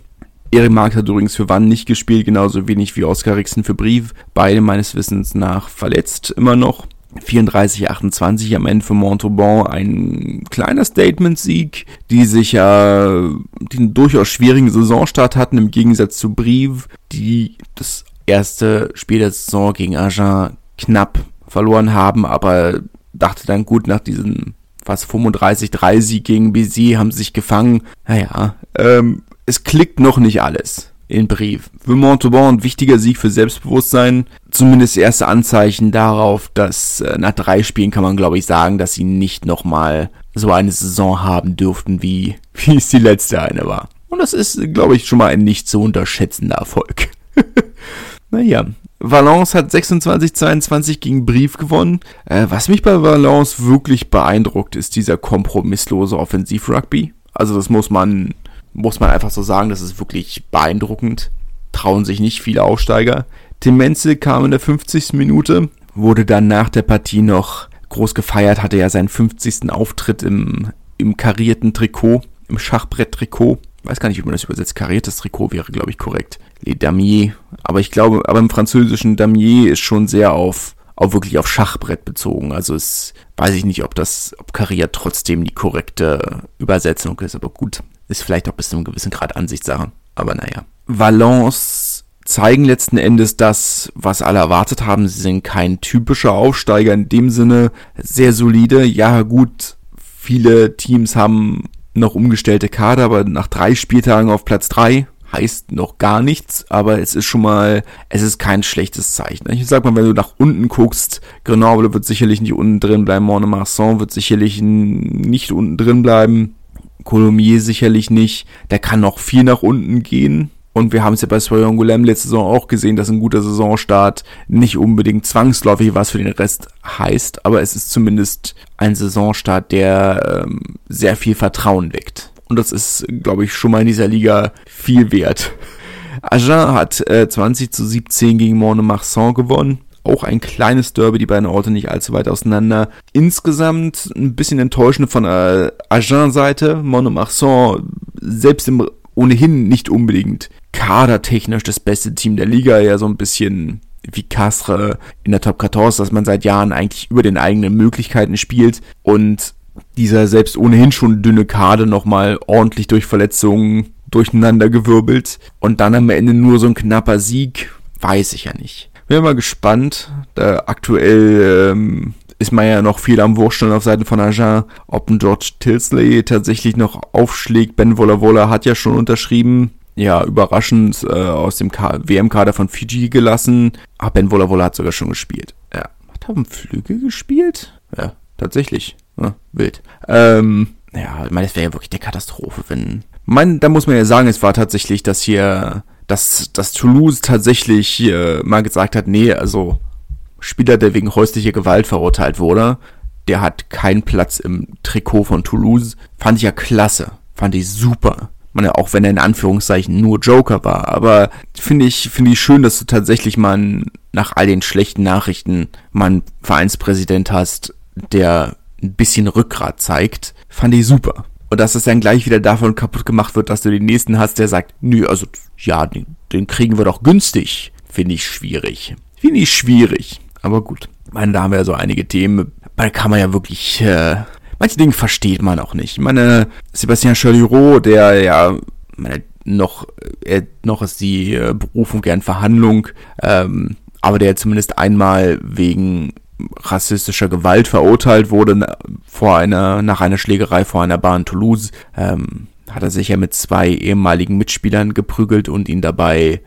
Erik Mark hat übrigens für Wann nicht gespielt, genauso wenig wie Oskar Rixen für Brive, beide meines Wissens nach verletzt immer noch. 34-28 am Ende für Montauban ein kleiner Statement-Sieg, die sich ja den durchaus schwierigen Saisonstart hatten, im Gegensatz zu Brive, die das erste Spiel der Saison gegen Agen knapp verloren haben, aber dachte dann gut nach diesem fast 35-3 Sieg gegen BC haben sich gefangen. Naja, ähm, es klickt noch nicht alles in Brief. Für Montauban ein wichtiger Sieg für Selbstbewusstsein. Zumindest erste Anzeichen darauf, dass äh, nach drei Spielen kann man glaube ich sagen, dass sie nicht nochmal so eine Saison haben dürften, wie, wie es die letzte eine war. Und das ist, glaube ich, schon mal ein nicht zu unterschätzender Erfolg. naja, Valence hat 26-22 gegen Brief gewonnen. Äh, was mich bei Valence wirklich beeindruckt, ist dieser kompromisslose Offensiv-Rugby. Also das muss man, muss man einfach so sagen, das ist wirklich beeindruckend. Trauen sich nicht viele Aufsteiger. Tim Menzel kam in der 50. Minute, wurde dann nach der Partie noch groß gefeiert, hatte ja seinen 50. Auftritt im, im karierten Trikot, im Schachbrett-Trikot. Weiß gar nicht, wie man das übersetzt. Kariertes Trikot wäre, glaube ich, korrekt. Les Damiers. Aber ich glaube, aber im französischen Damier ist schon sehr auf, auf wirklich auf Schachbrett bezogen. Also es weiß ich nicht, ob das, ob kariert trotzdem die korrekte Übersetzung ist. Aber gut, ist vielleicht auch bis zu einem gewissen Grad Ansichtssache. Aber naja. Valence zeigen letzten Endes das, was alle erwartet haben. Sie sind kein typischer Aufsteiger in dem Sinne. Sehr solide. Ja, gut. Viele Teams haben noch umgestellte Kader, aber nach drei Spieltagen auf Platz drei heißt noch gar nichts, aber es ist schon mal, es ist kein schlechtes Zeichen. Ich sag mal, wenn du nach unten guckst, Grenoble wird sicherlich nicht unten drin bleiben, Montmartre wird sicherlich nicht unten drin bleiben, Colomiers sicherlich nicht, der kann noch viel nach unten gehen. Und wir haben es ja bei Soyon Golem letzte Saison auch gesehen, dass ein guter Saisonstart nicht unbedingt zwangsläufig was für den Rest heißt, aber es ist zumindest ein Saisonstart, der ähm, sehr viel Vertrauen weckt. Und das ist, glaube ich, schon mal in dieser Liga viel wert. Agen hat äh, 20 zu 17 gegen Mont-de-Marsan gewonnen. Auch ein kleines Derby, die beiden Orte nicht allzu weit auseinander. Insgesamt ein bisschen enttäuschend von äh, Agen-Seite. Mont-de-Marsan selbst im ohnehin nicht unbedingt kadertechnisch das beste Team der Liga, ja so ein bisschen wie Castre in der Top 14, dass man seit Jahren eigentlich über den eigenen Möglichkeiten spielt und dieser selbst ohnehin schon dünne Kader nochmal ordentlich durch Verletzungen durcheinander gewirbelt und dann am Ende nur so ein knapper Sieg, weiß ich ja nicht. Bin mal gespannt. Da aktuell ähm, ist man ja noch viel am Wursteln auf Seiten von Agen, ob ein George Tilsley tatsächlich noch aufschlägt. Ben Wolla Wolla hat ja schon unterschrieben ja, überraschend äh, aus dem WM-Kader von Fiji gelassen. Ah, Ben Wola hat sogar schon gespielt. Ja. Hat er Flügel gespielt? Ja, tatsächlich. Ja, wild. Ähm, ja, ich meine, es wäre ja wirklich eine Katastrophe, wenn. Man, da muss man ja sagen, es war tatsächlich, dass hier, dass, dass Toulouse tatsächlich äh, mal gesagt hat, nee, also Spieler, der wegen häuslicher Gewalt verurteilt wurde, der hat keinen Platz im Trikot von Toulouse. Fand ich ja klasse. Fand ich super ja auch wenn er in Anführungszeichen nur Joker war, aber finde ich finde ich schön, dass du tatsächlich mal nach all den schlechten Nachrichten mal einen Vereinspräsident hast, der ein bisschen Rückgrat zeigt, fand ich super. Und dass es dann gleich wieder davon kaputt gemacht wird, dass du den nächsten hast, der sagt, nö, also ja, den, den kriegen wir doch günstig, finde ich schwierig. Finde ich schwierig. Aber gut. Ich meine, da haben wir ja so einige Themen. Da kann man ja wirklich äh, manche Dinge versteht man auch nicht. Ich meine, Sebastian Chaliro, der ja meine, noch, er, noch ist die äh, Berufung gern Verhandlung, ähm, aber der zumindest einmal wegen rassistischer Gewalt verurteilt wurde vor einer, nach einer Schlägerei vor einer Bar in Toulouse, ähm, hat er sich ja mit zwei ehemaligen Mitspielern geprügelt und ihn dabei,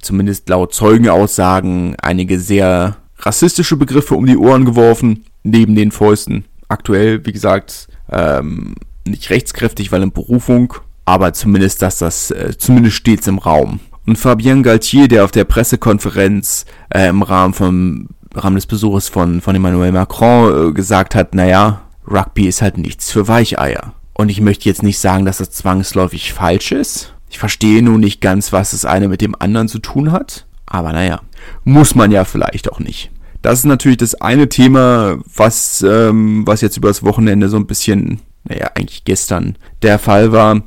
zumindest laut Zeugenaussagen, einige sehr rassistische Begriffe um die Ohren geworfen, neben den Fäusten aktuell, wie gesagt, ähm, nicht rechtskräftig, weil in Berufung, aber zumindest, dass das, äh, zumindest stets im Raum. Und Fabien Galtier, der auf der Pressekonferenz äh, im Rahmen vom Rahmen des Besuches von, von Emmanuel Macron äh, gesagt hat, naja, Rugby ist halt nichts für Weicheier. Und ich möchte jetzt nicht sagen, dass das zwangsläufig falsch ist. Ich verstehe nun nicht ganz, was das eine mit dem anderen zu tun hat. Aber naja, muss man ja vielleicht auch nicht. Das ist natürlich das eine Thema, was, ähm, was jetzt über das Wochenende so ein bisschen, naja, eigentlich gestern der Fall war.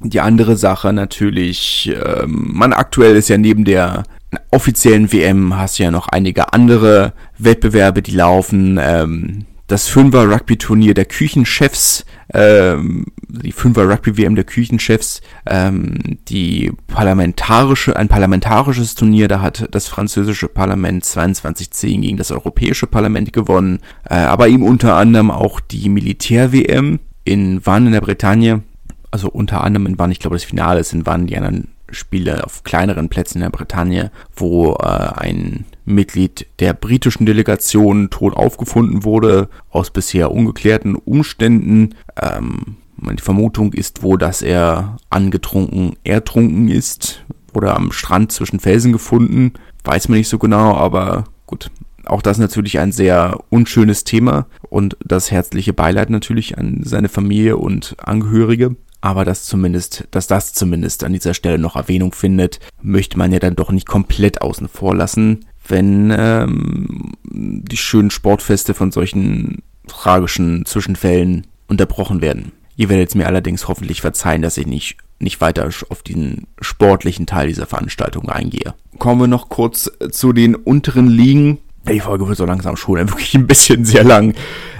Die andere Sache natürlich, ähm, man aktuell ist ja neben der offiziellen WM hast du ja noch einige andere Wettbewerbe, die laufen. Ähm, das Fünfer Rugby Turnier der Küchenchefs, ähm, die Fünfer Rugby WM der Küchenchefs, ähm, die parlamentarische, ein parlamentarisches Turnier, da hat das französische Parlament 2210 gegen das europäische Parlament gewonnen, äh, aber ihm unter anderem auch die Militär WM in Vannes in der Bretagne, also unter anderem in Vannes, ich glaube das Finale ist in Vannes, die anderen Spiele auf kleineren Plätzen in der Bretagne, wo äh, ein Mitglied der britischen Delegation tot aufgefunden wurde, aus bisher ungeklärten Umständen. Ähm, die Vermutung ist wohl, dass er angetrunken, ertrunken ist, oder am Strand zwischen Felsen gefunden. Weiß man nicht so genau, aber gut. Auch das natürlich ein sehr unschönes Thema und das herzliche Beileid natürlich an seine Familie und Angehörige aber das zumindest, dass das zumindest an dieser Stelle noch Erwähnung findet, möchte man ja dann doch nicht komplett außen vor lassen, wenn ähm, die schönen Sportfeste von solchen tragischen Zwischenfällen unterbrochen werden. Ihr werdet mir allerdings hoffentlich verzeihen, dass ich nicht, nicht weiter auf den sportlichen Teil dieser Veranstaltung eingehe. Kommen wir noch kurz zu den unteren Ligen. Die Folge wird so langsam schon wirklich ein bisschen sehr lang.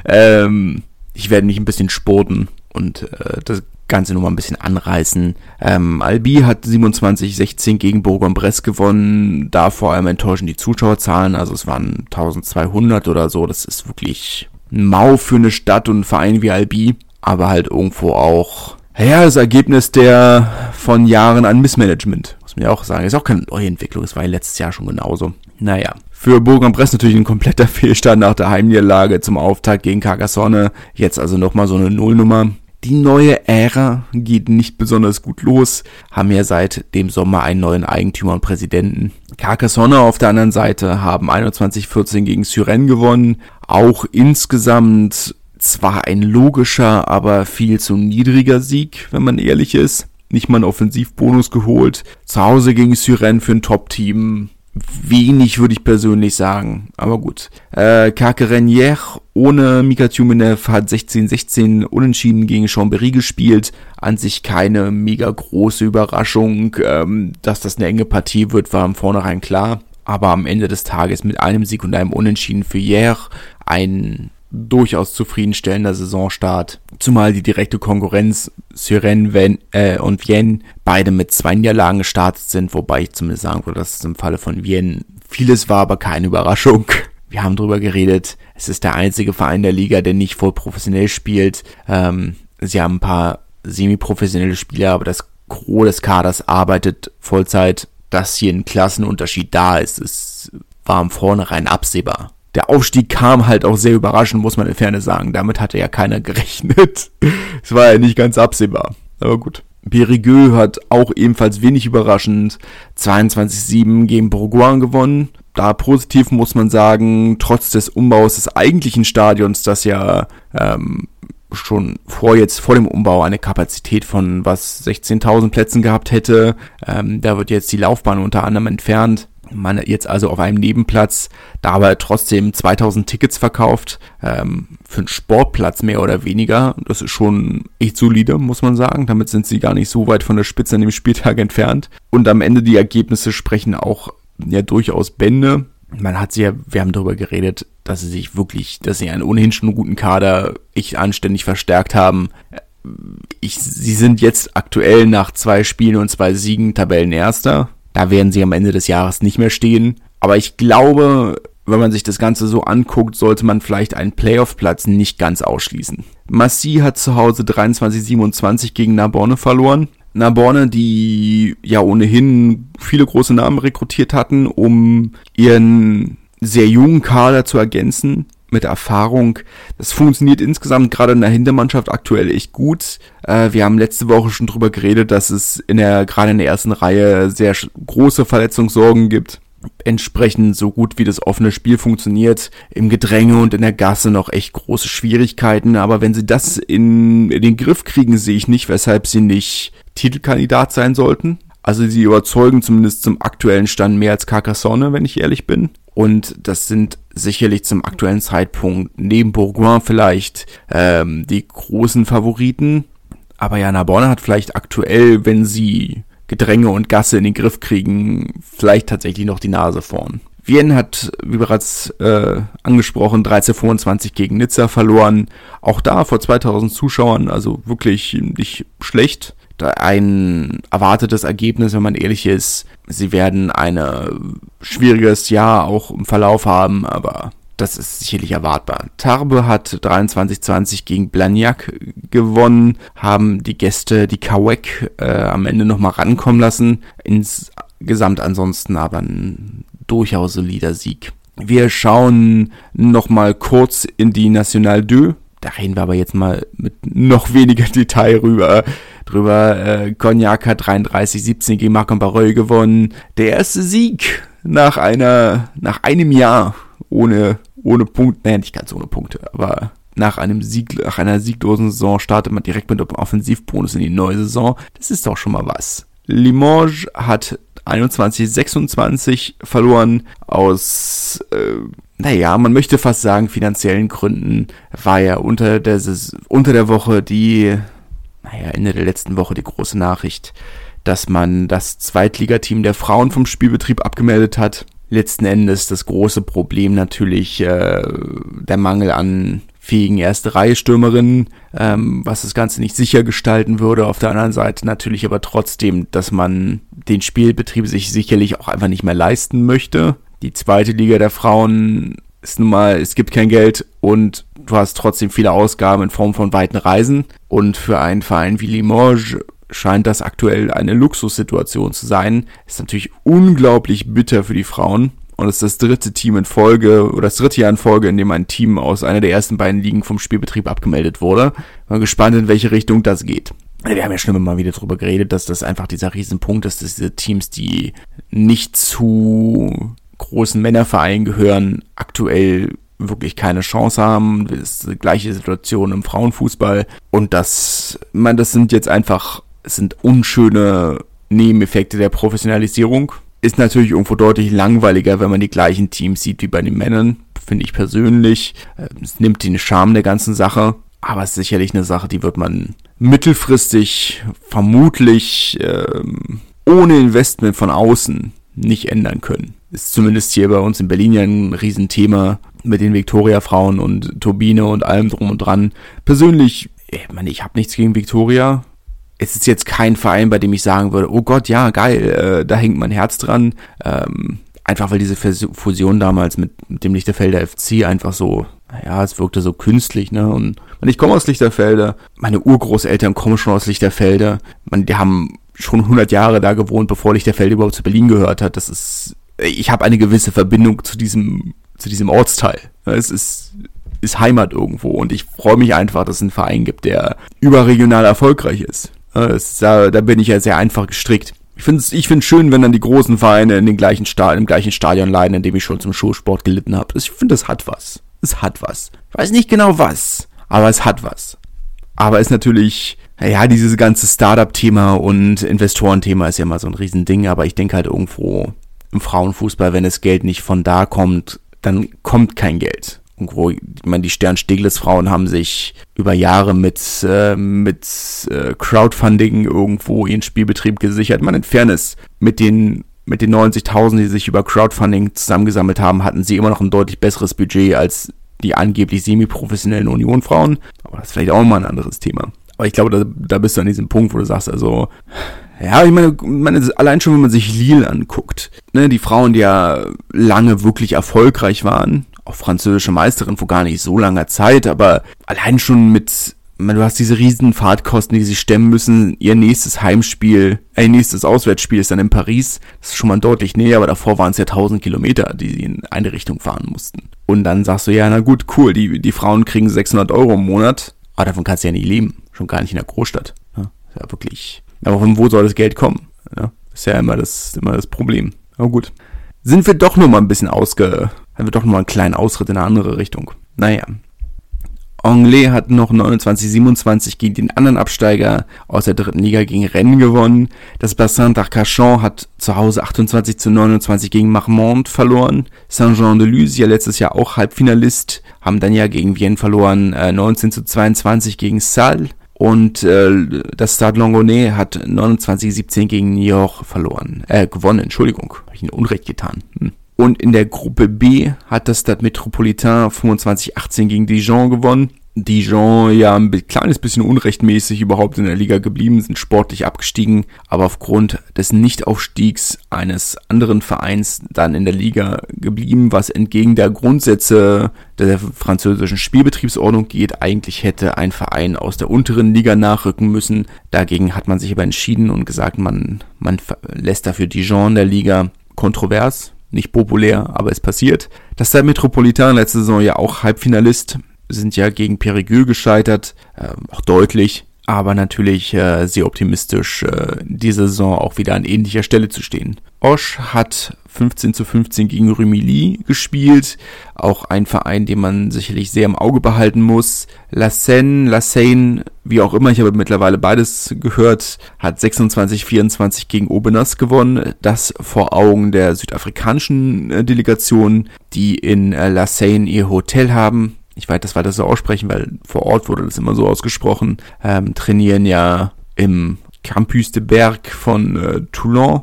Ähm, ich werde mich ein bisschen sporten und äh, das Ganze nur mal ein bisschen anreißen. Ähm, Albi hat 27-16 gegen Bourg-en-Bresse gewonnen. Da vor allem enttäuschen die Zuschauerzahlen. Also es waren 1200 oder so. Das ist wirklich mau für eine Stadt und einen Verein wie Albi. Aber halt irgendwo auch, ja, das Ergebnis der von Jahren an Missmanagement. Muss man ja auch sagen. Ist auch keine neue Entwicklung. Es war ja letztes Jahr schon genauso. Naja. Für Bourg-en-Bresse natürlich ein kompletter Fehlstart nach der Heimniederlage zum Auftakt gegen Carcassonne. Jetzt also nochmal so eine Nullnummer. Die neue Ära geht nicht besonders gut los, haben ja seit dem Sommer einen neuen Eigentümer und Präsidenten. Carcassonne auf der anderen Seite haben 21-14 gegen Syren gewonnen, auch insgesamt zwar ein logischer, aber viel zu niedriger Sieg, wenn man ehrlich ist. Nicht mal einen Offensivbonus geholt. Zu Hause gegen Syren für ein Top-Team wenig, würde ich persönlich sagen. Aber gut. Äh, Kakerenier ohne Mika Tjumenev hat 16-16 unentschieden gegen Chambéry gespielt. An sich keine mega große Überraschung. Ähm, dass das eine enge Partie wird, war im Vornherein klar. Aber am Ende des Tages mit einem Sieg und einem Unentschieden für Hier ein durchaus zufriedenstellender Saisonstart. Zumal die direkte Konkurrenz Syren Ven, äh, und Vienne beide mit zwei Niederlagen gestartet sind, wobei ich zumindest sagen würde, dass es im Falle von Vienne vieles war, aber keine Überraschung. Wir haben drüber geredet. Es ist der einzige Verein der Liga, der nicht voll professionell spielt. Ähm, sie haben ein paar semi-professionelle Spieler, aber das Gros des Kaders arbeitet Vollzeit. Dass hier ein Klassenunterschied da ist, ist war im Vornherein absehbar der Aufstieg kam halt auch sehr überraschend, muss man in Ferne sagen. Damit hatte ja keiner gerechnet. Es war ja nicht ganz absehbar. Aber gut. Périgueux hat auch ebenfalls wenig überraschend 22-7 gegen Bourgoin gewonnen. Da positiv muss man sagen, trotz des Umbaus des eigentlichen Stadions, das ja ähm, schon vor jetzt vor dem Umbau eine Kapazität von was 16.000 Plätzen gehabt hätte. Ähm, da wird jetzt die Laufbahn unter anderem entfernt man jetzt also auf einem Nebenplatz dabei trotzdem 2000 Tickets verkauft, ähm, für einen Sportplatz mehr oder weniger. Das ist schon echt solide, muss man sagen. Damit sind sie gar nicht so weit von der Spitze an dem Spieltag entfernt. Und am Ende die Ergebnisse sprechen auch ja durchaus Bände. Man hat sie ja, wir haben darüber geredet, dass sie sich wirklich, dass sie einen ohnehin schon guten Kader echt anständig verstärkt haben. Ich, sie sind jetzt aktuell nach zwei Spielen und zwei Siegen Tabellenerster da werden sie am Ende des Jahres nicht mehr stehen. Aber ich glaube, wenn man sich das Ganze so anguckt, sollte man vielleicht einen Playoff-Platz nicht ganz ausschließen. Massi hat zu Hause 23-27 gegen Narbonne verloren. Narbonne, die ja ohnehin viele große Namen rekrutiert hatten, um ihren sehr jungen Kader zu ergänzen mit Erfahrung. Das funktioniert insgesamt gerade in der Hintermannschaft aktuell echt gut. Äh, wir haben letzte Woche schon drüber geredet, dass es in der, gerade in der ersten Reihe sehr große Verletzungssorgen gibt. Entsprechend so gut wie das offene Spiel funktioniert, im Gedränge und in der Gasse noch echt große Schwierigkeiten. Aber wenn sie das in, in den Griff kriegen, sehe ich nicht, weshalb sie nicht Titelkandidat sein sollten. Also sie überzeugen zumindest zum aktuellen Stand mehr als Carcassonne, wenn ich ehrlich bin. Und das sind sicherlich zum aktuellen Zeitpunkt neben Bourgoin vielleicht ähm, die großen Favoriten. Aber Jana Bonner hat vielleicht aktuell, wenn sie Gedränge und Gasse in den Griff kriegen, vielleicht tatsächlich noch die Nase vorn. Wien hat, wie bereits äh, angesprochen, 13-25 gegen Nizza verloren. Auch da vor 2000 Zuschauern, also wirklich nicht schlecht. Ein erwartetes Ergebnis, wenn man ehrlich ist. Sie werden ein schwieriges Jahr auch im Verlauf haben, aber das ist sicherlich erwartbar. Tarbe hat 23-20 gegen Blagnac gewonnen, haben die Gäste, die Kawek, äh, am Ende nochmal rankommen lassen. Insgesamt ansonsten aber ein durchaus solider Sieg. Wir schauen nochmal kurz in die National 2. Da reden wir aber jetzt mal mit noch weniger Detail rüber. Drüber, äh, Cognac hat 33-17 gegen Marc Barreuil gewonnen. Der erste Sieg nach einer, nach einem Jahr ohne, ohne Punkt, naja, nicht ganz ohne Punkte, aber nach einem Sieg, nach einer sieglosen Saison startet man direkt mit einem Offensivbonus in die neue Saison. Das ist doch schon mal was. Limoges hat 21-26 verloren aus, äh, naja, man möchte fast sagen finanziellen Gründen war ja unter der, unter der Woche die, naja, Ende der letzten Woche die große Nachricht, dass man das Zweitligateam der Frauen vom Spielbetrieb abgemeldet hat letzten Endes das große Problem natürlich äh, der Mangel an fähigen erste Reihe Stürmerinnen, ähm, was das Ganze nicht sicher gestalten würde. Auf der anderen Seite natürlich aber trotzdem, dass man den Spielbetrieb sich sicherlich auch einfach nicht mehr leisten möchte. Die zweite Liga der Frauen ist nun mal, es gibt kein Geld und du hast trotzdem viele Ausgaben in Form von weiten Reisen. Und für einen Verein wie Limoges scheint das aktuell eine Luxussituation zu sein. Ist natürlich unglaublich bitter für die Frauen. Und es ist das dritte Team in Folge oder das dritte Jahr in Folge, in dem ein Team aus einer der ersten beiden Ligen vom Spielbetrieb abgemeldet wurde. Mal gespannt, in welche Richtung das geht. Wir haben ja schon immer mal wieder drüber geredet, dass das einfach dieser Riesenpunkt ist, dass diese Teams, die nicht zu großen Männervereinen gehören, aktuell wirklich keine Chance haben. Das ist die gleiche Situation im Frauenfußball. Und das, man, das sind jetzt einfach sind unschöne Nebeneffekte der Professionalisierung. Ist natürlich irgendwo deutlich langweiliger, wenn man die gleichen Teams sieht wie bei den Männern, finde ich persönlich. Ähm, es nimmt den Charme der ganzen Sache, aber es ist sicherlich eine Sache, die wird man mittelfristig vermutlich ähm, ohne Investment von außen nicht ändern können. Ist zumindest hier bei uns in Berlin ja ein Riesenthema mit den Victoria-Frauen und Turbine und allem drum und dran. Persönlich, ich meine, ich habe nichts gegen Victoria es ist jetzt kein Verein, bei dem ich sagen würde, oh Gott, ja, geil, äh, da hängt mein Herz dran. Ähm, einfach weil diese Fusion damals mit, mit dem Lichterfelder FC einfach so, naja, es wirkte so künstlich, ne? Und ich komme aus Lichterfelde, meine Urgroßeltern kommen schon aus Lichterfelde. Man, die haben schon 100 Jahre da gewohnt, bevor Lichterfelde überhaupt zu Berlin gehört hat. Das ist, ich habe eine gewisse Verbindung zu diesem, zu diesem Ortsteil. Es ist, ist Heimat irgendwo und ich freue mich einfach, dass es einen Verein gibt, der überregional erfolgreich ist. Da, da bin ich ja sehr einfach gestrickt. Ich finde es ich find's schön, wenn dann die großen Vereine in den gleichen Sta im gleichen Stadion leiden, in dem ich schon zum Schulsport gelitten habe. Ich finde, das hat was. Es hat was. Ich weiß nicht genau was, aber es hat was. Aber es ist natürlich, ja, dieses ganze Startup-Thema und Investorenthema ist ja immer so ein Riesending, aber ich denke halt irgendwo im Frauenfußball, wenn das Geld nicht von da kommt, dann kommt kein Geld irgendwo, ich meine, die Stern-Steglitz-Frauen haben sich über Jahre mit, äh, mit äh, Crowdfunding irgendwo ihren Spielbetrieb gesichert. Man in Fairness, mit den mit den 90.000, die sich über Crowdfunding zusammengesammelt haben, hatten sie immer noch ein deutlich besseres Budget als die angeblich semi-professionellen Unionfrauen. Aber das ist vielleicht auch mal ein anderes Thema. Aber ich glaube, da, da bist du an diesem Punkt, wo du sagst, also, ja, ich meine, meine, allein schon, wenn man sich Lille anguckt, ne, die Frauen, die ja lange wirklich erfolgreich waren, auch französische Meisterin vor gar nicht so langer Zeit, aber allein schon mit, man, du hast diese riesen Fahrtkosten, die sie stemmen müssen. Ihr nächstes Heimspiel, äh, ihr nächstes Auswärtsspiel ist dann in Paris. Das ist schon mal deutlich näher, aber davor waren es ja 1000 Kilometer, die sie in eine Richtung fahren mussten. Und dann sagst du, ja, na gut, cool, die, die Frauen kriegen 600 Euro im Monat, aber davon kannst du ja nicht leben. Schon gar nicht in der Großstadt. Ja, ist ja wirklich. Aber von wo soll das Geld kommen? Ja, ist ja immer das, immer das Problem. Aber gut. Sind wir doch nur mal ein bisschen ausge, haben wir doch noch mal einen kleinen Ausritt in eine andere Richtung. Naja. Anglais hat noch 29-27 gegen den anderen Absteiger aus der dritten Liga gegen Rennes gewonnen. Das Bassin d'Arcachon hat zu Hause 28 zu 29 gegen Marmont verloren. Saint-Jean-de-Luz, ja letztes Jahr auch Halbfinalist, haben dann ja gegen Vienne verloren, äh, 19 zu 22 gegen Salle. Und äh, das Stade Longonnet hat 29-17 gegen York verloren. Äh, gewonnen, Entschuldigung. Habe ich Ihnen Unrecht getan. Hm. Und in der Gruppe B hat das Stade Metropolitain 25-18 gegen Dijon gewonnen. Dijon ja ein kleines bisschen unrechtmäßig überhaupt in der Liga geblieben, sind sportlich abgestiegen, aber aufgrund des Nichtaufstiegs eines anderen Vereins dann in der Liga geblieben, was entgegen der Grundsätze der französischen Spielbetriebsordnung geht. Eigentlich hätte ein Verein aus der unteren Liga nachrücken müssen. Dagegen hat man sich aber entschieden und gesagt, man, man lässt dafür Dijon in der Liga kontrovers, nicht populär, aber es passiert. Das der Metropolitan letzte Saison ja auch Halbfinalist sind ja gegen Perigueux gescheitert, äh, auch deutlich, aber natürlich äh, sehr optimistisch, äh, diese Saison auch wieder an ähnlicher Stelle zu stehen. Osch hat 15 zu 15 gegen Rumilly gespielt, auch ein Verein, den man sicherlich sehr im Auge behalten muss. La Seine, La Seine, wie auch immer, ich habe mittlerweile beides gehört, hat 26-24 gegen Aubenas gewonnen, das vor Augen der südafrikanischen äh, Delegation, die in äh, La Seine ihr Hotel haben ich weiß, das weiter so aussprechen, weil vor Ort wurde das immer so ausgesprochen, ähm, trainieren ja im Campus de Berg von äh, Toulon,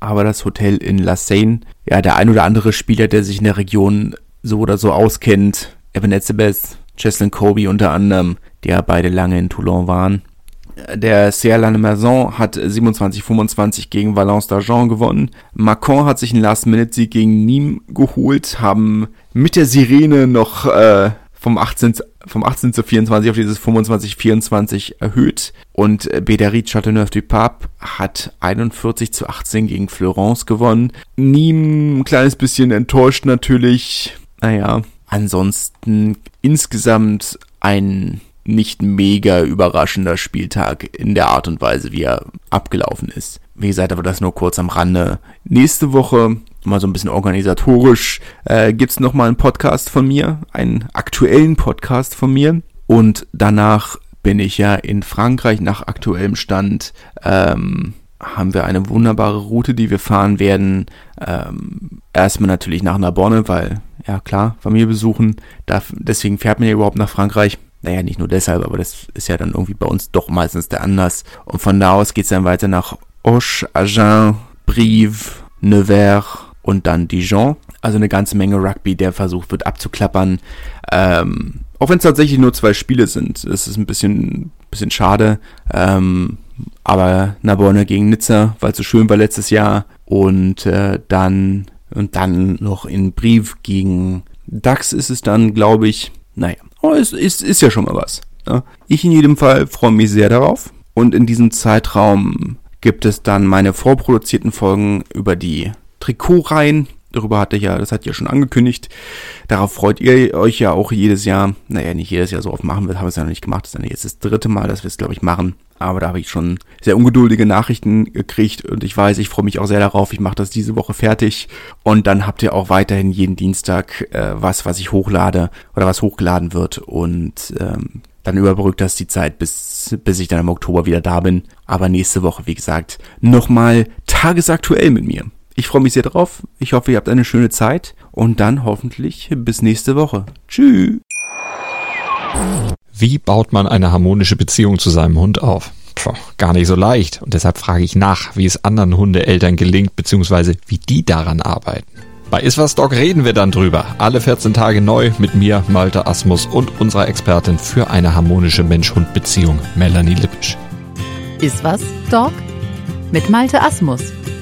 aber das Hotel in La Seine, ja, der ein oder andere Spieler, der sich in der Region so oder so auskennt, Evan Etzebeth, Cheslin Kobe unter anderem, die ja beide lange in Toulon waren, der Serre Maison hat 27-25 gegen Valence d'Argent gewonnen. Macron hat sich einen Last-Minute-Sieg gegen Nîmes geholt, haben mit der Sirene noch äh, vom 18, vom 18 zu 24 auf dieses 25-24 erhöht. Und Bédéry Châteauneuf-du-Pape hat 41 zu 18 gegen Florence gewonnen. Nîmes ein kleines bisschen enttäuscht natürlich. Naja, ansonsten insgesamt ein nicht mega überraschender Spieltag in der Art und Weise, wie er abgelaufen ist. Wie gesagt, aber das nur kurz am Rande. Nächste Woche, mal so ein bisschen organisatorisch, äh, gibt's noch mal einen Podcast von mir, einen aktuellen Podcast von mir. Und danach bin ich ja in Frankreich nach aktuellem Stand. Ähm, haben wir eine wunderbare Route, die wir fahren werden. Ähm, erstmal natürlich nach Narbonne, weil, ja klar, Familie besuchen. Da, deswegen fährt man ja überhaupt nach Frankreich. Naja, nicht nur deshalb, aber das ist ja dann irgendwie bei uns doch meistens der Anlass. Und von da aus geht's dann weiter nach Auch, Agen, Brive, Nevers und dann Dijon. Also eine ganze Menge Rugby, der versucht wird abzuklappern. Ähm, auch wenn es tatsächlich nur zwei Spiele sind. Es ist ein bisschen, bisschen schade. Ähm, aber Narbonne gegen Nizza, weil so schön war letztes Jahr. Und äh, dann und dann noch in Brief gegen DAX ist es dann, glaube ich. Naja, aber es ist, ist ja schon mal was. Ne? Ich in jedem Fall freue mich sehr darauf. Und in diesem Zeitraum gibt es dann meine vorproduzierten Folgen über die Trikotreihen. Darüber hatte ich ja, das hat ja schon angekündigt. Darauf freut ihr euch ja auch jedes Jahr. Naja, nicht jedes Jahr so oft machen wir, haben es ja noch nicht gemacht. Das ist ja jetzt das dritte Mal, dass wir es, glaube ich, machen. Aber da habe ich schon sehr ungeduldige Nachrichten gekriegt und ich weiß, ich freue mich auch sehr darauf. Ich mache das diese Woche fertig und dann habt ihr auch weiterhin jeden Dienstag äh, was, was ich hochlade oder was hochgeladen wird und ähm, dann überbrückt das die Zeit, bis, bis ich dann im Oktober wieder da bin. Aber nächste Woche, wie gesagt, nochmal tagesaktuell mit mir. Ich freue mich sehr drauf. Ich hoffe, ihr habt eine schöne Zeit und dann hoffentlich bis nächste Woche. Tschüss. Wie baut man eine harmonische Beziehung zu seinem Hund auf? Puh, gar nicht so leicht. Und deshalb frage ich nach, wie es anderen Hundeeltern gelingt, beziehungsweise wie die daran arbeiten. Bei Iswas Dog reden wir dann drüber. Alle 14 Tage neu mit mir, Malte Asmus und unserer Expertin für eine harmonische Mensch-Hund-Beziehung, Melanie Lippisch. Iswas Dog mit Malte Asmus